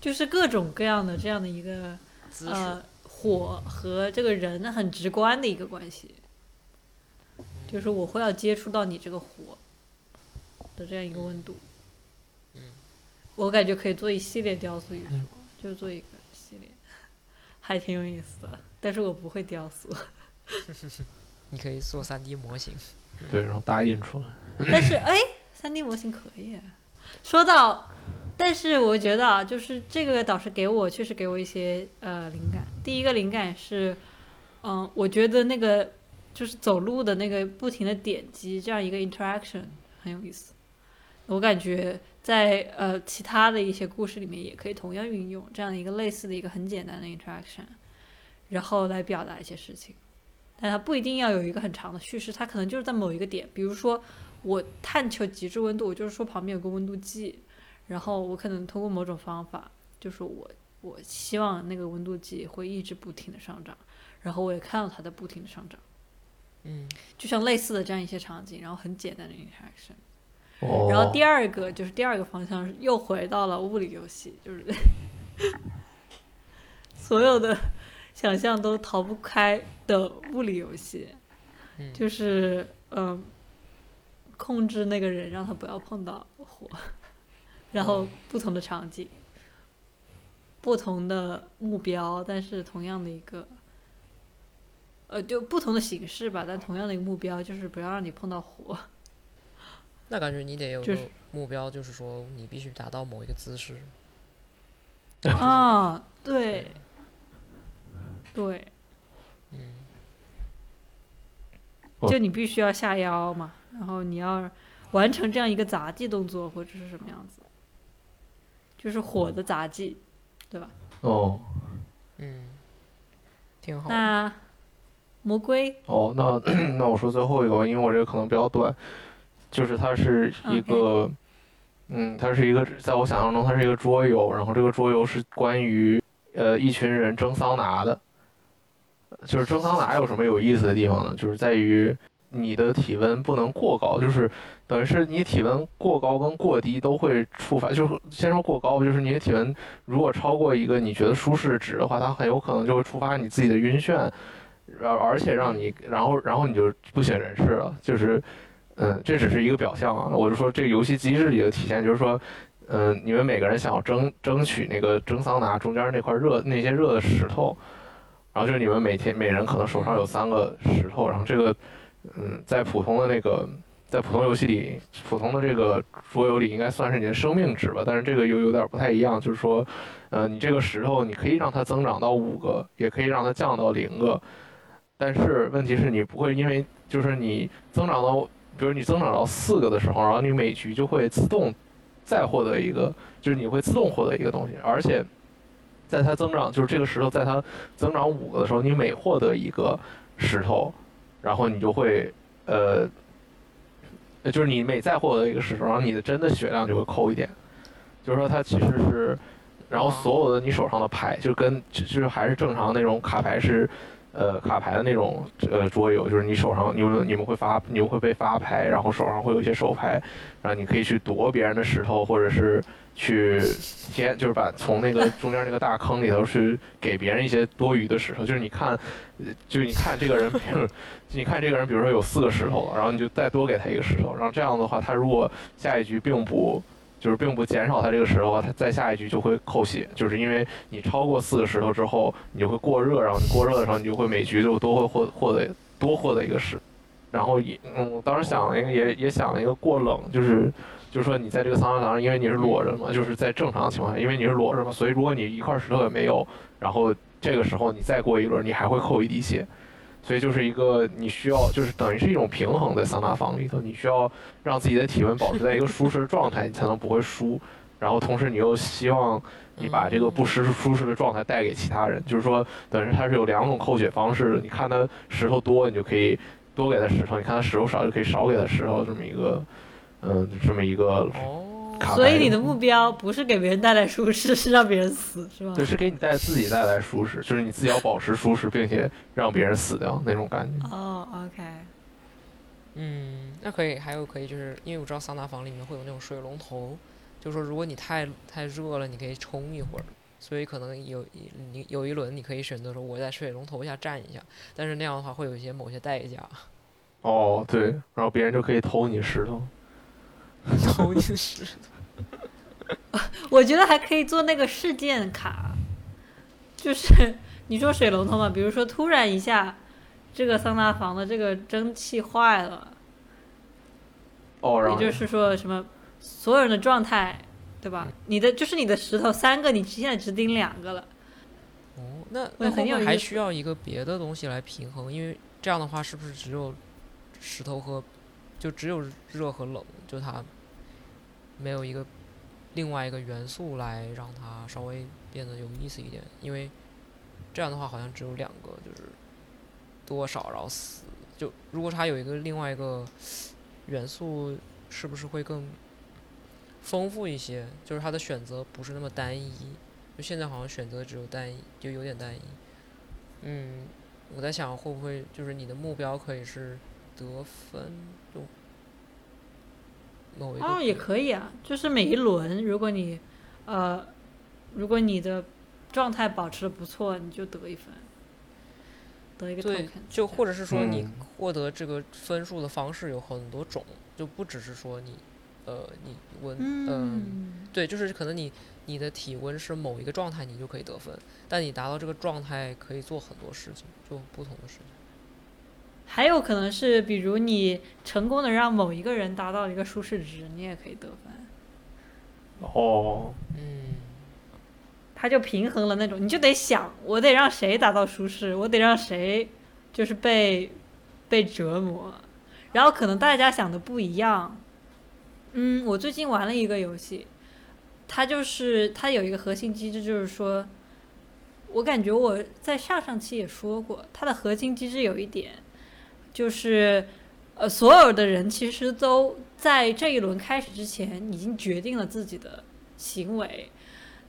就是各种各样的这样的一个，呃火和这个人很直观的一个关系，就是我会要接触到你这个火的这样一个温度。嗯我感觉可以做一系列雕塑艺术嗯，就做一个系列，还挺有意思的。但是我不会雕塑，你可以做三 D 模型。对，然后打印出来。但是哎，三 D 模型可以。说到，但是我觉得啊，就是这个导师给我确实给我一些呃灵感。第一个灵感是，嗯、我觉得那个就是走路的那个不停的点击这样一个 interaction 很有意思。我感觉在呃其他的一些故事里面也可以同样运用这样一个类似的一个很简单的 interaction，然后来表达一些事情。但它不一定要有一个很长的叙事，它可能就是在某一个点，比如说我探求极致温度，我就是说旁边有个温度计，然后我可能通过某种方法，就是我我希望那个温度计会一直不停的上涨，然后我也看到它在不停的上涨，嗯就像类似的这样一些场景，然后很简单的 interaction。哦然后第二个就是第二个方向又回到了物理游戏，就是 所有的想象都逃不开的物理游戏，嗯，就是嗯、控制那个人让他不要碰到火，然后不同的场景，不同的目标，但是同样的一个。呃，就不同的形式吧，但同样的一个目标就是不要让你碰到火。那感觉你得有个就是目标，就是说你必须达到某一个姿势。啊，对，对，嗯哦就你必须要下腰嘛，然后你要完成这样一个杂技动作或者是什么样子，就是火的杂技，对吧？哦嗯，挺好。那魔龟，哦，那 那我说最后一个吧，因为我这个可能比较短，就是它是一个嗯，它是一个，在我想象中，它是一个桌游，然后这个桌游是关于呃一群人蒸桑拿的。就是蒸桑拿有什么有意思的地方呢？就是在于你的体温不能过高，就是等于是你体温过高跟过低都会触发。就是先说过高，就是你的体温如果超过一个你觉得舒适值的话，它很有可能就会触发你自己的晕眩，而而且让你，然后然后你就不省人事了。就是，嗯，这只是一个表象啊。我就说这个游戏机制里的体现，就是说，嗯，你们每个人想要争争取那个蒸桑拿中间那块热那些热的石头。然后就是你们每天每人可能手上有三个石头，然后这个，嗯，在普通的那个，在普通游戏里，普通的这个桌游里应该算是你的生命值吧，但是这个又有点不太一样，就是说，呃，你这个石头你可以让它增长到五个，也可以让它降到零个，但是问题是你不会因为就是你增长到，比如你增长到四个的时候，然后你每局就会自动再获得一个，就是你会自动获得一个东西，而且。在它增长，就是这个石头在它增长五个的时候，你每获得一个石头，然后你就会呃，就是你每再获得一个石头，然后你的真的血量就会扣一点。就是说它其实是，然后所有的你手上的牌就跟就是还是正常那种卡牌是。呃，卡牌的那种呃桌游，就是你手上你们你们会发，你们会被发牌，然后手上会有一些手牌，然后你可以去夺别人的石头，或者是去先就是把从那个中间那个大坑里头去给别人一些多余的石头，就是你看，就是你看这个人，你看这个人，比如说有四个石头，然后你就再多给他一个石头，然后这样的话，他如果下一局并不。就是并不减少它这个石头，它再下一局就会扣血，就是因为你超过四个石头之后，你就会过热，然后你过热的时候，你就会每局就都会获获得多获得一个石，然后也嗯，当时想了一个也也想了一个过冷，就是就是说你在这个桑拿房上，因为你是裸着嘛，就是在正常情况下，因为你是裸着嘛，所以如果你一块石头也没有，然后这个时候你再过一轮，你还会扣一滴血。所以就是一个你需要，就是等于是一种平衡在桑拿房里头，你需要让自己的体温保持在一个舒适的状态，你才能不会输。然后同时你又希望你把这个不舒舒适的状态带给其他人，就是说等于它是有两种扣血方式的。你看他石头多，你就可以多给他石头；你看他石头少，就可以少给他石头。这么一个，嗯，这么一个。所以你的目标不是给别人带来舒适，是让别人死，是吧？对，是给你带自己带来舒适，就是你自己要保持舒适，并且让别人死掉那种感觉。哦，OK。嗯，那可以，还有可以，就是因为我知道桑拿房里面会有那种水龙头，就说如果你太太热了，你可以冲一会儿。所以可能有你有一轮你可以选择说我在水龙头下站一下，但是那样的话会有一些某些代价。哦，对，然后别人就可以偷你石头。偷你石头，我觉得还可以做那个事件卡，就是你说水龙头嘛，比如说突然一下，这个桑拿房的这个蒸汽坏了，哦，也就是说什么所有人的状态，对吧？你的就是你的石头三个，你现在只顶两个了。哦，那那后面还需要一个别的东西来平衡，因为这样的话是不是只有石头和就只有热和冷，就它。没有一个另外一个元素来让它稍微变得有意思一点，因为这样的话好像只有两个，就是多少然后死。就如果它有一个另外一个元素，是不是会更丰富一些？就是它的选择不是那么单一。就现在好像选择只有单一，就有点单一。嗯，我在想会不会就是你的目标可以是得分？就哦，也可以啊，就是每一轮，如果你，呃，如果你的状态保持的不错，你就得一分，得一个对，就或者是说你获得这个分数的方式有很多种，就不只是说你，呃，你温，嗯，对，就是可能你你的体温是某一个状态，你就可以得分，但你达到这个状态可以做很多事情，就不同的事情。还有可能是，比如你成功的让某一个人达到一个舒适值，你也可以得分。哦，嗯，他就平衡了那种，你就得想，我得让谁达到舒适，我得让谁就是被被折磨，然后可能大家想的不一样。嗯，我最近玩了一个游戏，它就是它有一个核心机制，就是说，我感觉我在上上期也说过，它的核心机制有一点。就是，呃，所有的人其实都在这一轮开始之前已经决定了自己的行为，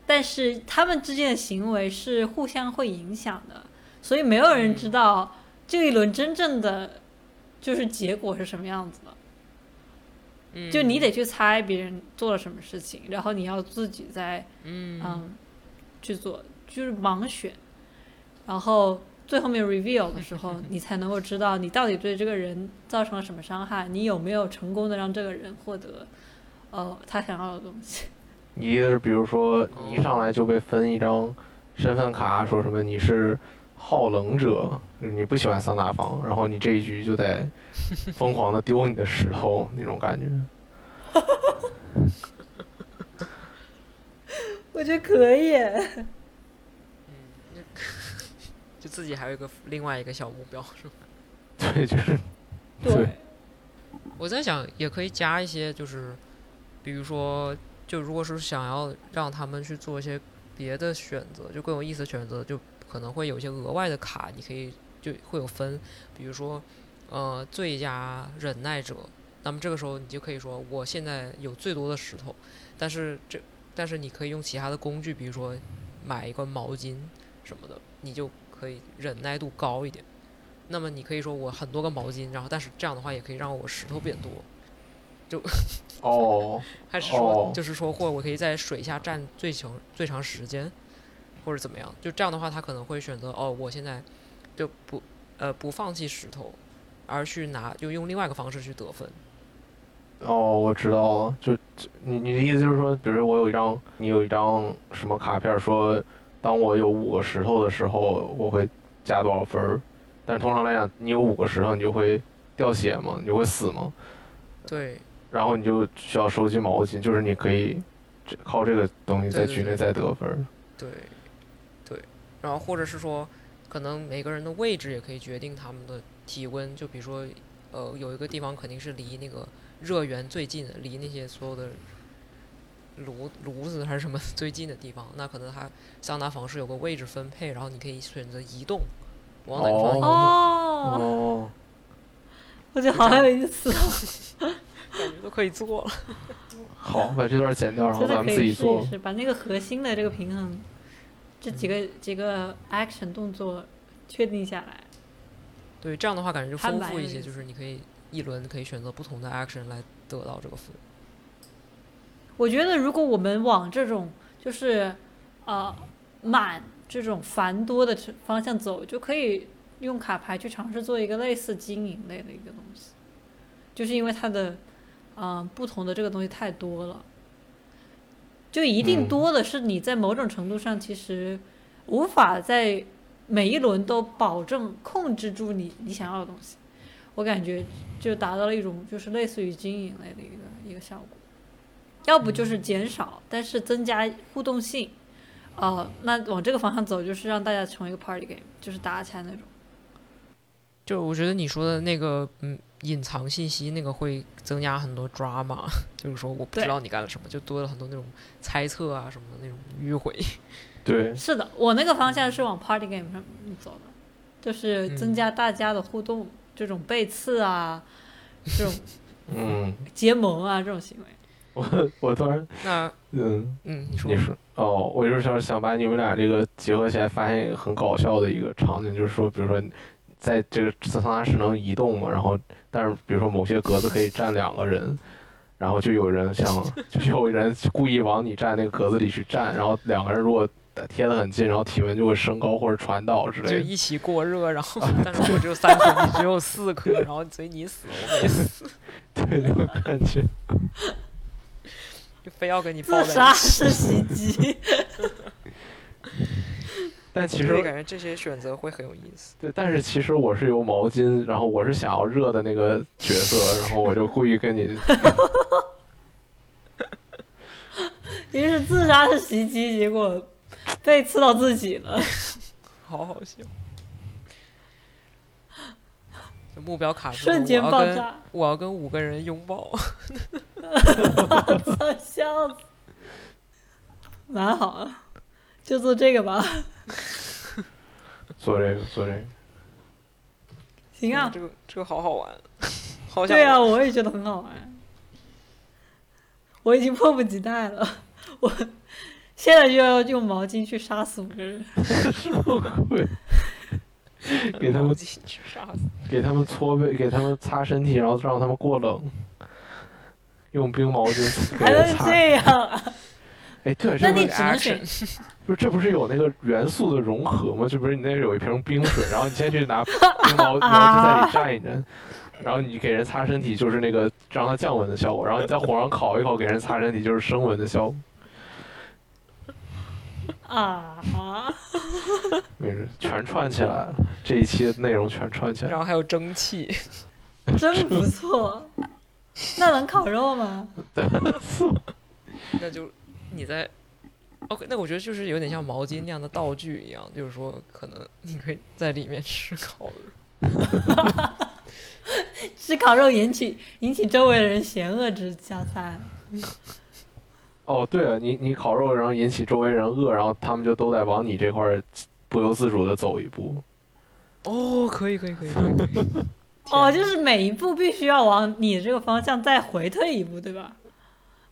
但是他们之间的行为是互相会影响的，所以没有人知道这一轮真正的就是结果是什么样子的。嗯，就你得去猜别人做了什么事情，然后你要自己在嗯。嗯去做，就是盲选，然后最后面 reveal 的时候，你才能够知道你到底对这个人造成了什么伤害，你有没有成功的让这个人获得呃他想要的东西。你意思是，比如说你一上来就被分一张身份卡，说什么你是好冷者，你不喜欢桑拿房，然后你这一局就得疯狂的丢你的石头那种感觉。我觉得可以，就自己还有一个另外一个小目标，是吧？对，就是对对我在想，也可以加一些，就是比如说，就如果是想要让他们去做一些别的选择，就更有意思的选择，就可能会有一些额外的卡，你可以就会有分，比如说，呃，最佳忍耐者。那么这个时候你就可以说，我现在有最多的石头，但是这但是你可以用其他的工具，比如说买一个毛巾什么的，你就可以忍耐度高一点。那么你可以说我很多个毛巾，然后但是这样的话也可以让我石头变多，就哦，还是说哦就是说或者我可以在水下站最长最长时间，或者怎么样？就这样的话，他可能会选择哦，我现在就不呃不放弃石头，而去拿就用另外一个方式去得分。哦，我知道了，就就你你的意思就是说，比如说我有一张，你有一张什么卡片，说当我有五个石头的时候，我会加多少分儿？但是通常来讲，你有五个石头，你就会掉血嘛，你就会死嘛，对然后你就需要收集毛巾，就是你可以靠这个东西在局内再得分儿。对对，然后或者是说，可能每个人的位置也可以决定他们的体温。就比如说，呃，有一个地方肯定是离那个热源最近的，离那些所有的炉炉子还是什么最近的地方，那可能它桑拿房是有个位置分配，然后你可以选择移动，往哪个方向移动，哦，哦，我觉得好有意思哦，感觉都可以做了。好，把这段剪掉，然后真的咱们可以试自己做一。试，把那个核心的这个平衡，这几个几个 action 动作确定下来。对，这样的话感觉就还丰富一些，就是你可以一轮可以选择不同的 action 来得到这个分。我觉得如果我们往这种就是呃满这种繁多的这方向走，就可以用卡牌去尝试做一个类似经营类的一个东西，就是因为它的嗯、呃不同的这个东西太多了，就一定嗯。多的是你在某种程度上其实无法在每一轮都保证控制住你你想要的东西，我感觉就达到了一种就是类似于经营类的一个一个效果。要不就是减少，但是增加互动性。哦，那往这个方向走，就是让大家成为一个 party game，就是打起来那种。就我觉得你说的那个，嗯，隐藏信息那个会增加很多 drama，就是说我不知道你干了什么，就多了很多那种猜测啊什么的那种迂回。对，是的，我那个方向是往 party game 上走的，就是增嗯加大家的互动，这种背刺啊，这种嗯，结盟啊这种行为。我 我突然，那嗯，嗯，你说你说哦，我就是想想把你们俩这个结合起来，发现一个很搞笑的一个场景，就是说，比如说，在这个桑拿室能移动嘛，然后但是比如说某些格子可以站两个人，然后就有人想，就有人故意往你站那个格子里去站，然后两个人如果贴得很近，然后体温就会升高或者传导之类的。就一起过热，然后但是我只有三颗，你只有四颗，然后所以你死我没死，对，那种感觉。就非要跟你抱自杀在一起。式袭击，但其实感觉这些选择会很有意思。对，但是其实我是有毛巾，然后我是想要热的那个角色，然后我就故意跟你，于是自杀式袭击，结果被刺到自己了。好好笑。就目标卡住，瞬间爆炸，我要跟五个人拥抱。操，笑死，蛮好啊，就做这个吧。做这个做这个。行啊，这个这个好好玩。好想对啊，我也觉得很好玩。我已经迫不及待了，我现在就要用毛巾去杀死五个人。什么鬼？给他们。给他们搓背，给他们擦身体，然后让他们过冷，用冰毛巾 给还人擦。能这样啊？哎，对，这不是只能选 action 不是这不是有那个元素的融合吗？这不是你那有一瓶冰水，然后你先去拿冰毛 毛巾在里蘸一蘸，然后你给人擦身体就是那个让它降温的效果，然后你在火上烤一烤给人擦身体就是升温的效果。啊，没事，全串起来了，这一期的内容全串起来。然后还有蒸汽，真不错。那能烤肉吗？那就你在 OK，那我觉得就是有点像毛巾那样的道具一样，就是说可能你可以在里面吃烤肉。吃烤肉引起引起周围的人嫌恶之加餐。哦，对了，你你烤肉，然后引起周围人饿，然后他们就都在往你这块儿不由自主的走一步。哦，可以可以可以可以。可以 哦，就是每一步必须要往你这个方向再回退一步，对吧？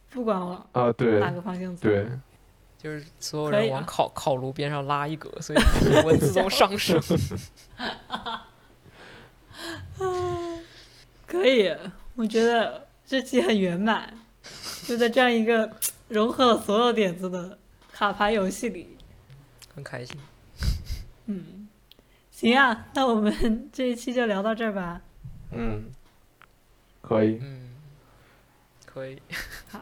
不管往啊，对哪个方向走。对，就是所有人往烤烤炉边上拉一格，所以体温自动上升。可以，我觉得这期很圆满，就在这样一个融合了所有点子的卡牌游戏里。很开心。嗯，行啊，那我们 这一期就聊到这儿吧。嗯，可以，嗯，可以，好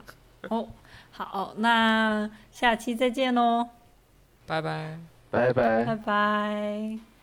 哦，好，那下期再见喽，拜拜。拜拜拜。拜。